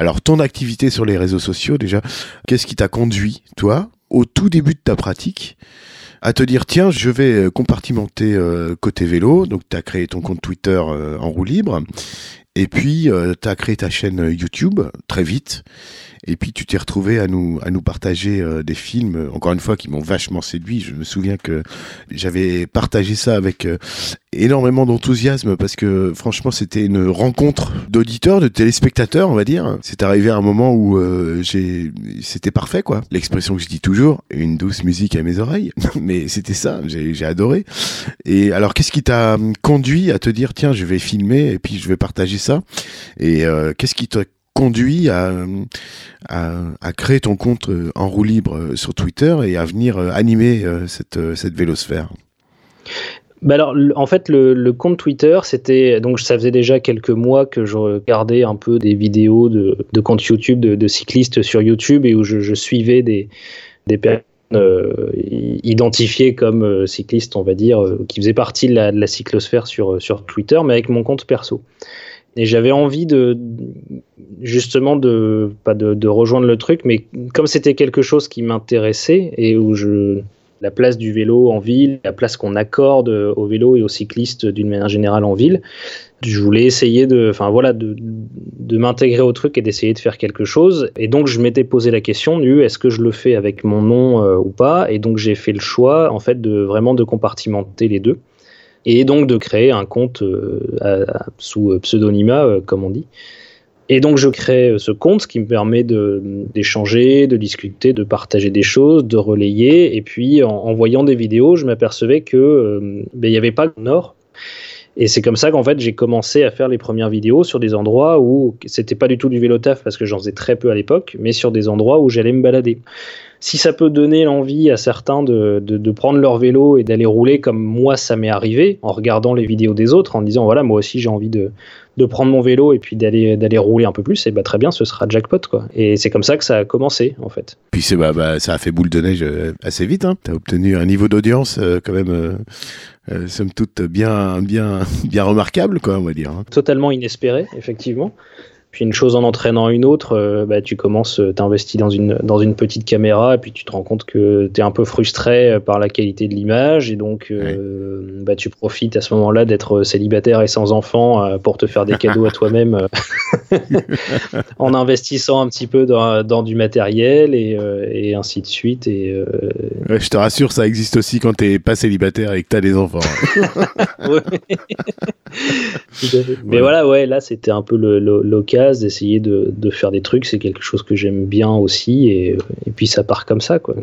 Alors, ton activité sur les réseaux sociaux, déjà, qu'est-ce qui t'a conduit, toi, au tout début de ta pratique, à te dire, tiens, je vais euh, compartimenter euh, côté vélo, donc tu as créé ton compte Twitter euh, en roue libre, et puis tu as créé ta chaîne YouTube très vite, et puis tu t'es retrouvé à nous à nous partager euh, des films, encore une fois, qui m'ont vachement séduit. Je me souviens que j'avais partagé ça avec euh, énormément d'enthousiasme parce que franchement, c'était une rencontre d'auditeurs, de téléspectateurs, on va dire. C'est arrivé à un moment où euh, c'était parfait, quoi. L'expression que je dis toujours, une douce musique à mes oreilles. Mais c'était ça, j'ai adoré. Et alors, qu'est-ce qui t'a conduit à te dire, tiens, je vais filmer et puis je vais partager ça? Et qu'est-ce qui t'a conduit à, à, créer ton compte euh, en roue libre euh, sur Twitter et à venir euh, animer cette, vélosphère bah alors, en fait, le, compte Twitter, c'était donc ça faisait déjà quelques mois que je regardais un peu des vidéos de, de comptes YouTube de, cyclistes sur YouTube et où je, suivais des, personnes identifiées comme cyclistes, on va dire, qui faisaient partie de la, cyclosphère sur Twitter, mais avec mon compte perso. Et j'avais envie de justement de pas de, rejoindre le truc, mais comme c'était quelque chose qui m'intéressait et où je la place du vélo en ville, la place qu'on accorde au vélo et aux cyclistes d'une manière générale en ville, je voulais essayer de, enfin voilà, de, de m'intégrer au truc et d'essayer de faire quelque chose. Et donc je m'étais posé la question du est-ce que je le fais avec mon nom euh, ou pas? Et donc j'ai fait le choix en fait de vraiment de compartimenter les deux et donc de créer un compte euh, sous pseudonymat, euh, comme on dit. Et donc je crée ce compte qui me permet d'échanger, de, discuter, de partager des choses, de relayer. Et puis en, voyant des vidéos, je m'apercevais que ben, il n'y avait pas de Nord. Et c'est comme ça qu'en fait j'ai commencé à faire les premières vidéos sur des endroits où c'était pas du tout du vélo taf parce que j'en faisais très peu à l'époque, mais sur des endroits où j'allais me balader. Si ça peut donner l'envie à certains de, de, prendre leur vélo et d'aller rouler comme moi ça m'est arrivé en regardant les vidéos des autres, en disant voilà moi aussi j'ai envie de, de prendre mon vélo et puis d'aller d'aller rouler un peu plus, et bah très bien, ce sera jackpot quoi. Et c'est comme ça que ça a commencé en fait. Puis c'est bah, bah, ça a fait boule de neige euh, assez vite. Hein. T'as obtenu un niveau d'audience euh, quand même. Euh, euh, somme toute bien, bien, bien remarquable, quoi, on va dire. Hein. Totalement inespéré, effectivement. Puis une chose en entraînant une autre, euh, bah, tu commences, euh, t'investis dans une, dans une petite caméra et puis tu te rends compte que tu es un peu frustré euh, par la qualité de l'image et donc bah, tu profites à ce moment-là d'être célibataire et sans enfant pour te faire des cadeaux à toi-même en investissant un petit peu dans, dans du matériel et, et, ainsi de suite. Et, je te rassure, ça existe aussi quand tu pas célibataire et que tu as des enfants. Mais voilà, ouais, là c'était un peu d'essayer de, faire des trucs, c'est quelque chose que j'aime bien aussi, et, puis ça part comme ça, quoi.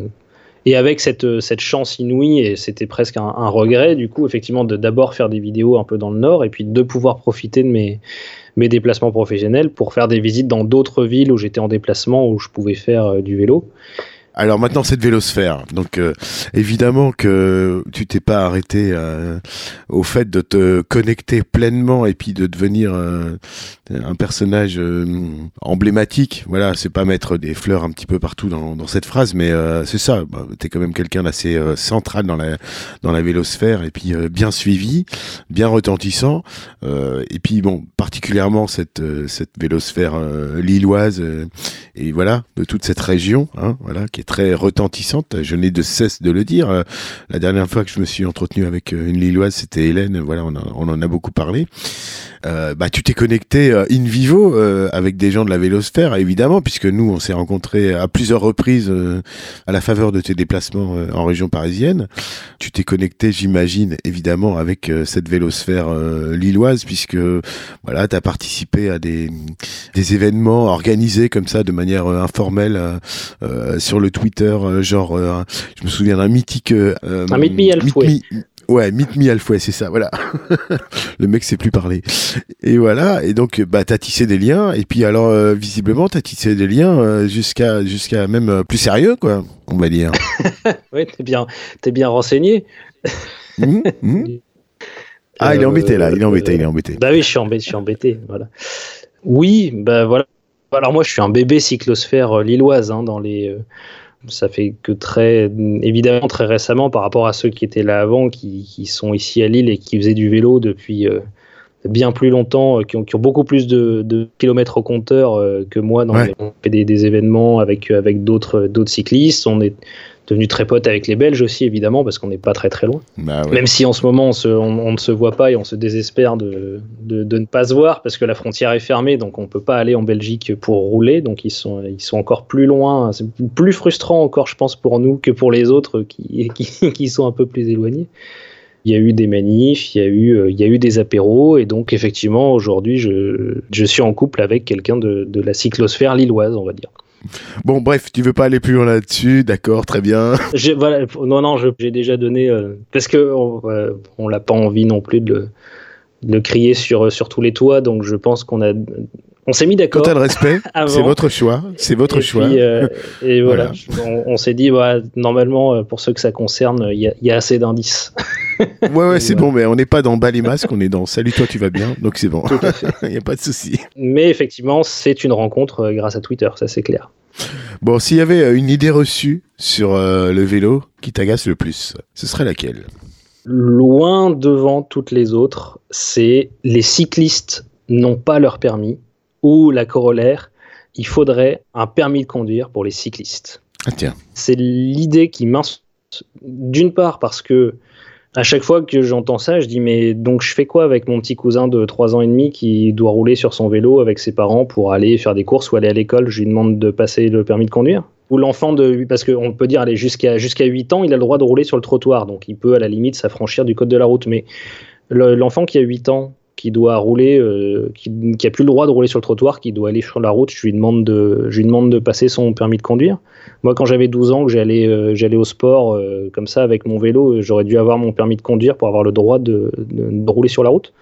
Et avec cette, cette chance inouïe, et c'était presque un, regret, du coup, effectivement, de d'abord faire des vidéos un peu dans le nord, et puis de pouvoir profiter de mes, mes déplacements professionnels pour faire des visites dans d'autres villes où j'étais en déplacement, où je pouvais faire euh, du vélo. Alors maintenant, c'est de vélosphère. Donc euh, évidemment que tu t'es pas arrêté euh, au fait de te connecter pleinement et puis de devenir euh, un personnage emblématique. Voilà, c'est pas mettre des fleurs un petit peu partout dans, dans cette phrase, mais c'est ça. Bah, tu es quand même quelqu'un d'assez central dans la dans la vélosphère et puis bien suivi, bien retentissant. et puis bon, particulièrement cette cette vélosphère lilloise et voilà de toute cette région, hein, voilà qui est très retentissante. Je n'ai de cesse de le dire. Euh, la dernière fois que je me suis entretenu avec euh, une Lilloise, c'était Hélène. Voilà, on, en a beaucoup parlé. Euh, bah, tu t'es connecté in vivo avec des gens de la vélosphère, évidemment, puisque nous, on s'est rencontrés à plusieurs reprises à la faveur de tes déplacements en région parisienne. Tu t'es connecté, j'imagine, évidemment, avec cette vélosphère lilloise, puisque voilà, tu as participé à des, des événements organisés comme ça, de manière informelle, sur le Twitter, genre, je me souviens d'un mythique... un Meet Me Ouais, Meet Me Halfway, c'est ça, voilà. le mec sait plus parler. Et voilà, et donc bah t'as tissé des liens, et puis alors euh, visiblement t'as tissé des liens euh, jusqu'à jusqu'à même euh, plus sérieux, quoi, on va dire. ouais, t'es bien, t'es bien renseigné. Mmh, mmh. Ah, il est embêté là, il est embêté, il est embêté. Bah oui, je suis embêté, je suis embêté, voilà. Oui, bah voilà. Alors moi, je suis un bébé cyclosphère lilloise hein, dans les ça fait que très, évidemment, très récemment, par rapport à ceux qui étaient là avant, qui, qui sont ici à Lille et qui faisaient du vélo depuis euh, bien plus longtemps, euh, qui ont, qui ont, beaucoup plus de, de, kilomètres au compteur euh, que moi. Dans on fait des, des, événements avec, avec d'autres cyclistes. On est devenu très pote avec les Belges aussi, évidemment, parce qu'on n'est pas très très loin. Bah Même si en ce moment on, on, ne se voit pas et on se désespère de, de, de, ne pas se voir parce que la frontière est fermée, donc on ne peut pas aller en Belgique pour rouler. Donc ils sont, ils sont encore plus loin. C'est plus frustrant encore, je pense, pour nous que pour les autres qui, qui, qui sont un peu plus éloignés. Il y a eu des manifs, il y a eu, euh, il y a eu des apéros, et donc effectivement aujourd'hui je, je suis en couple avec quelqu'un de, de la cyclosphère lilloise, on va dire. Bon, bref, tu veux pas aller plus loin là-dessus, d'accord, très bien. Non, non, j'ai déjà donné euh, parce que on, on l'a pas envie non plus de le, crier sur tous les toits, donc je pense qu'on a on s'est mis d'accord. Total respect. c'est votre choix. C'est votre choix. Euh, et voilà. On, s'est dit, normalement, euh, pour ceux que ça concerne, il y, a assez d'indices. ouais, ouais, c'est bon, mais on n'est pas dans bas les masques, on est dans salut toi, tu vas bien, donc c'est bon. Il n'y a pas de souci. Mais effectivement, c'est une rencontre euh, grâce à Twitter, ça c'est clair. Bon, s'il y avait une idée reçue sur le vélo qui t'agace le plus, ce serait laquelle? Loin devant toutes les autres, c'est les cyclistes n'ont pas leur permis ou la corollaire, il faudrait un permis de conduire pour les cyclistes. Ah. C'est l'idée qui m'insulte. D'une part parce que à chaque fois que j'entends ça, je dis mais donc je fais quoi avec mon petit cousin de 3 ans et demi qui doit rouler sur son vélo avec ses parents pour aller faire des courses ou aller à l'école, je lui demande de passer le permis de conduire Ou l'enfant de parce qu'on peut dire aller jusqu'à jusqu'à 8 ans, il a le droit de rouler sur le trottoir donc il peut à la limite s'affranchir du code de la route mais l'enfant qui a 8 ans qui doit rouler, euh, qui, a plus le droit de rouler sur le trottoir, qui doit aller sur la route, je lui demande de, je lui demande de passer son permis de conduire. Moi, quand j'avais 12 ans, que j'allais, euh, j'allais au sport euh, comme ça avec mon vélo, j'aurais dû avoir mon permis de conduire pour avoir le droit de, de, rouler sur la route.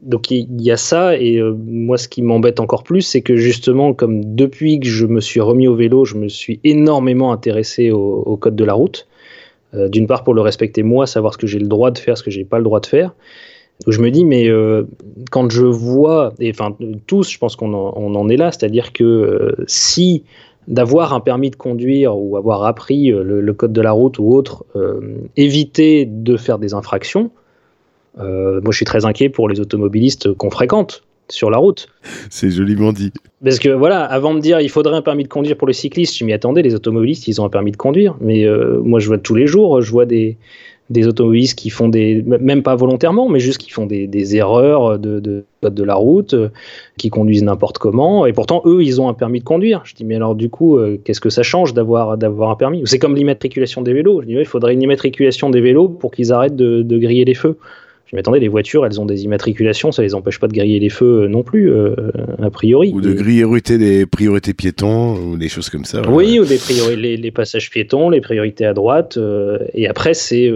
Donc il y, a ça, et moi ce qui m'embête encore plus, c'est que justement, comme depuis que je me suis remis au vélo, je me suis énormément intéressé au, au code de la route. D'une part pour le respecter moi, savoir ce que j'ai le droit de faire, ce que j'ai pas le droit de faire, je me dis, mais euh, quand je vois, et enfin tous, je pense qu'on en, est là, c'est-à-dire que euh, si d'avoir un permis de conduire ou avoir appris euh, le, code de la route ou autre, éviter de faire des infractions, moi je suis très inquiet pour les automobilistes qu'on fréquente sur la route. C'est joliment dit. Parce que voilà, avant de dire il faudrait un permis de conduire pour les cyclistes, je m'y attendais, les automobilistes ils ont un permis de conduire, mais moi je vois tous les jours, je vois des, des automobilistes qui font des, même pas volontairement, mais juste qui font des, des erreurs de, de, de, la route, euh, qui conduisent n'importe comment, et pourtant eux, ils ont un permis de conduire. Je dis, mais alors du coup, euh, qu'est-ce que ça change d'avoir un permis? C'est comme l'immatriculation des vélos. Je dis, il faudrait une immatriculation des vélos pour qu'ils arrêtent de, de griller les feux. Je m'attendais, les voitures, elles ont des immatriculations, ça les empêche pas de griller les feux euh, non plus, euh, a priori. Ou de griller des priorités piétons, ou des choses comme ça. Oui, ou des priorités, les, passages piétons, les priorités à droite. Euh, et après, c'est.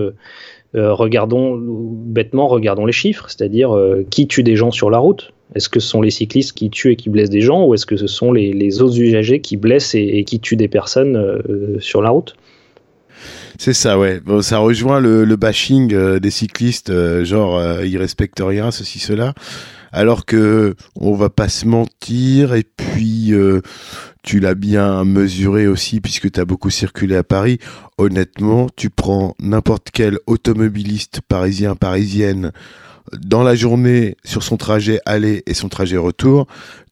regardons bêtement, regardons les chiffres, c'est-à-dire qui tue des gens sur la route. Est-ce que ce sont les cyclistes qui tuent et qui blessent des gens, ou est-ce que ce sont les, autres usagers qui blessent et qui tuent des personnes sur la route? C'est ça, ouais. Ça rejoint le, le bashing euh, des cyclistes, euh, genre euh, ils respectent rien, ceci, cela. Alors que on va pas se mentir, et puis tu l'as bien mesuré aussi puisque tu as beaucoup circulé à Paris. Honnêtement, tu prends n'importe quel automobiliste parisien, parisienne dans la journée sur son trajet aller et son trajet retour,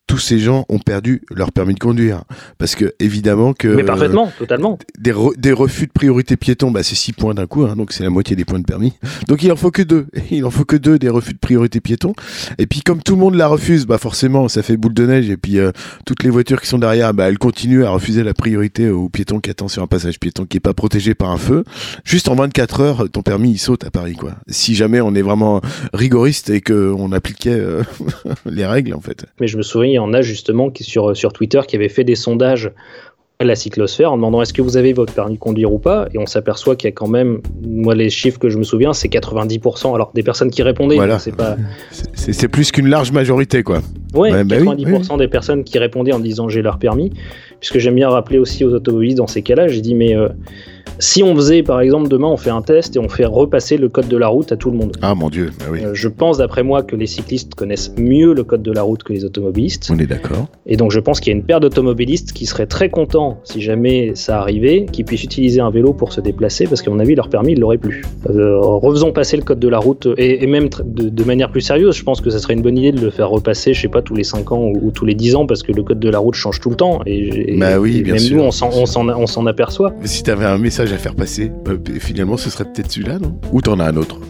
tous ces gens ont perdu leur permis de conduire. Parce que, évidemment que. Mais parfaitement, totalement. Des, des, refus de priorité piéton, bah, c'est 6 points d'un coup, hein, donc c'est la moitié des points de permis. Donc il en faut que deux. Il en faut que deux des refus de priorité piéton. Et puis, comme tout le monde la refuse, bah, forcément, ça fait boule de neige. Et puis, euh, toutes les voitures qui sont derrière, bah, elles continuent à refuser la priorité aux piétons qui attendent sur un passage piéton qui est pas protégé par un feu. Juste en 24 heures, ton permis, il saute à Paris, quoi. Si jamais on est vraiment rigoriste et qu'on appliquait euh, les règles, en fait. Mais je me souviens, on a justement qui, sur, sur Twitter qui avait fait des sondages à la cyclosphère en demandant est-ce que vous avez votre permis de conduire ou pas? Et on s'aperçoit qu'il y a quand même moi les chiffres que je me souviens c'est 90% alors des personnes qui répondaient voilà. c'est pas c'est plus qu'une large majorité quoi. Ouais, 90% bah des personnes qui répondaient en disant j'ai leur permis puisque j'aime bien rappeler aussi aux automobilistes dans ces cas-là. J'ai dit mais euh, si on faisait, par exemple, demain, on fait un test et on fait repasser le code de la route à tout le monde. Ah mon Dieu, bah oui. Euh, je pense, d'après moi, que les cyclistes connaissent mieux le code de la route que les automobilistes. On est d'accord. Et donc, je pense qu'il y a une paire d'automobilistes qui seraient très contents, si jamais ça arrivait, qu'ils puissent utiliser un vélo pour se déplacer, parce qu'à mon avis, leur permis, ils l'auraient plus. Euh, refaisons passer le code de la route, et, même de, manière plus sérieuse, je pense que ça serait une bonne idée de le faire repasser, je sais pas, tous les 5 ans ou, tous les 10 ans, parce que le code de la route change tout le temps. Et, bah oui, bien même sûr. nous, on s'en aperçoit. Mais si tu avais un message à faire passer, euh, finalement, ce serait peut-être celui-là, non? Ou t'en as un autre?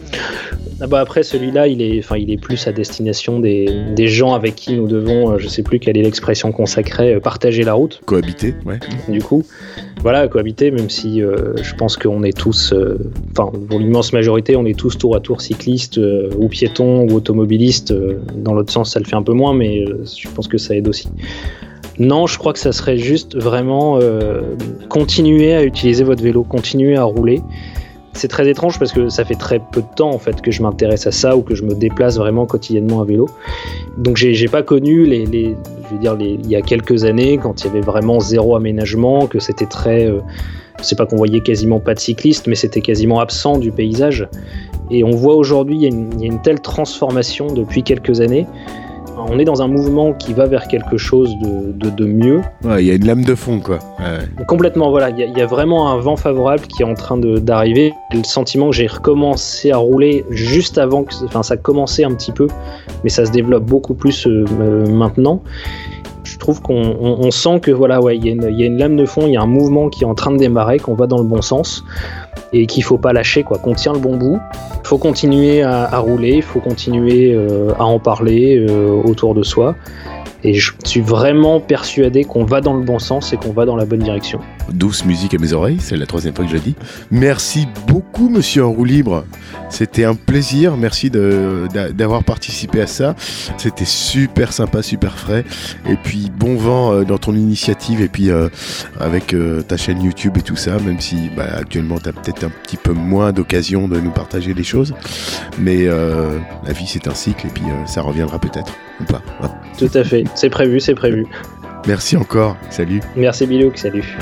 Ah bah après celui-là, il est, enfin, il est plus à destination des, des, gens avec qui nous devons, euh, je sais plus quelle est l'expression consacrée, euh, partager la route. Cohabiter, ouais. Du coup, voilà, cohabiter, même si je pense qu'on est tous, enfin, pour l'immense majorité, on est tous tour à tour cyclistes ou piétons ou automobilistes. dans l'autre sens, ça le fait un peu moins, mais je pense que ça aide aussi. Non, je crois que ça serait juste vraiment euh, continuer à utiliser votre vélo, continuer à rouler. C'est très étrange parce que ça fait très peu de temps en fait que je m'intéresse à ça ou que je me déplace vraiment quotidiennement à vélo. Donc j'ai pas connu les, je veux dire il y a quelques années quand il y avait vraiment zéro aménagement, que c'était très, euh, c'est pas qu'on voyait quasiment pas de cyclistes, mais c'était quasiment absent du paysage. Et on voit aujourd'hui il y, a une telle transformation depuis quelques années on est dans un mouvement qui va vers quelque chose de, mieux. Il y a une lame de fond, quoi. Complètement, voilà. Il y, a vraiment un vent favorable qui est en train d'arriver. Le sentiment que j'ai recommencé à rouler juste avant que. Enfin, ça commençait un petit peu, mais ça se développe beaucoup plus euh, maintenant. Je trouve qu'on sent que voilà, ouais, il y, a une lame de fond, il y a un mouvement qui est en train de démarrer, qu'on va dans le bon sens et qu'il faut pas lâcher, quoi. Qu'on tient le bon bout. Il faut continuer à, rouler, il faut continuer euh, à en parler euh, autour de soi. Et je suis vraiment persuadé qu'on va dans le bon sens et qu'on va dans la bonne direction. Douce musique à mes oreilles. C'est la troisième fois que je le dis. Merci beaucoup, monsieur en roue libre. C'était un plaisir. Merci d'avoir participé à ça. C'était super sympa, super frais. Et puis, bon vent euh, dans ton initiative et puis euh, avec euh, ta chaîne YouTube et tout ça, même si bah, actuellement, tu as peut-être un petit peu moins d'occasion de nous partager les choses. Mais la vie, c'est un cycle et puis ça reviendra peut-être ou pas. Tout à fait. C'est prévu, c'est prévu. Merci encore. Salut. Merci Bilouk. Salut.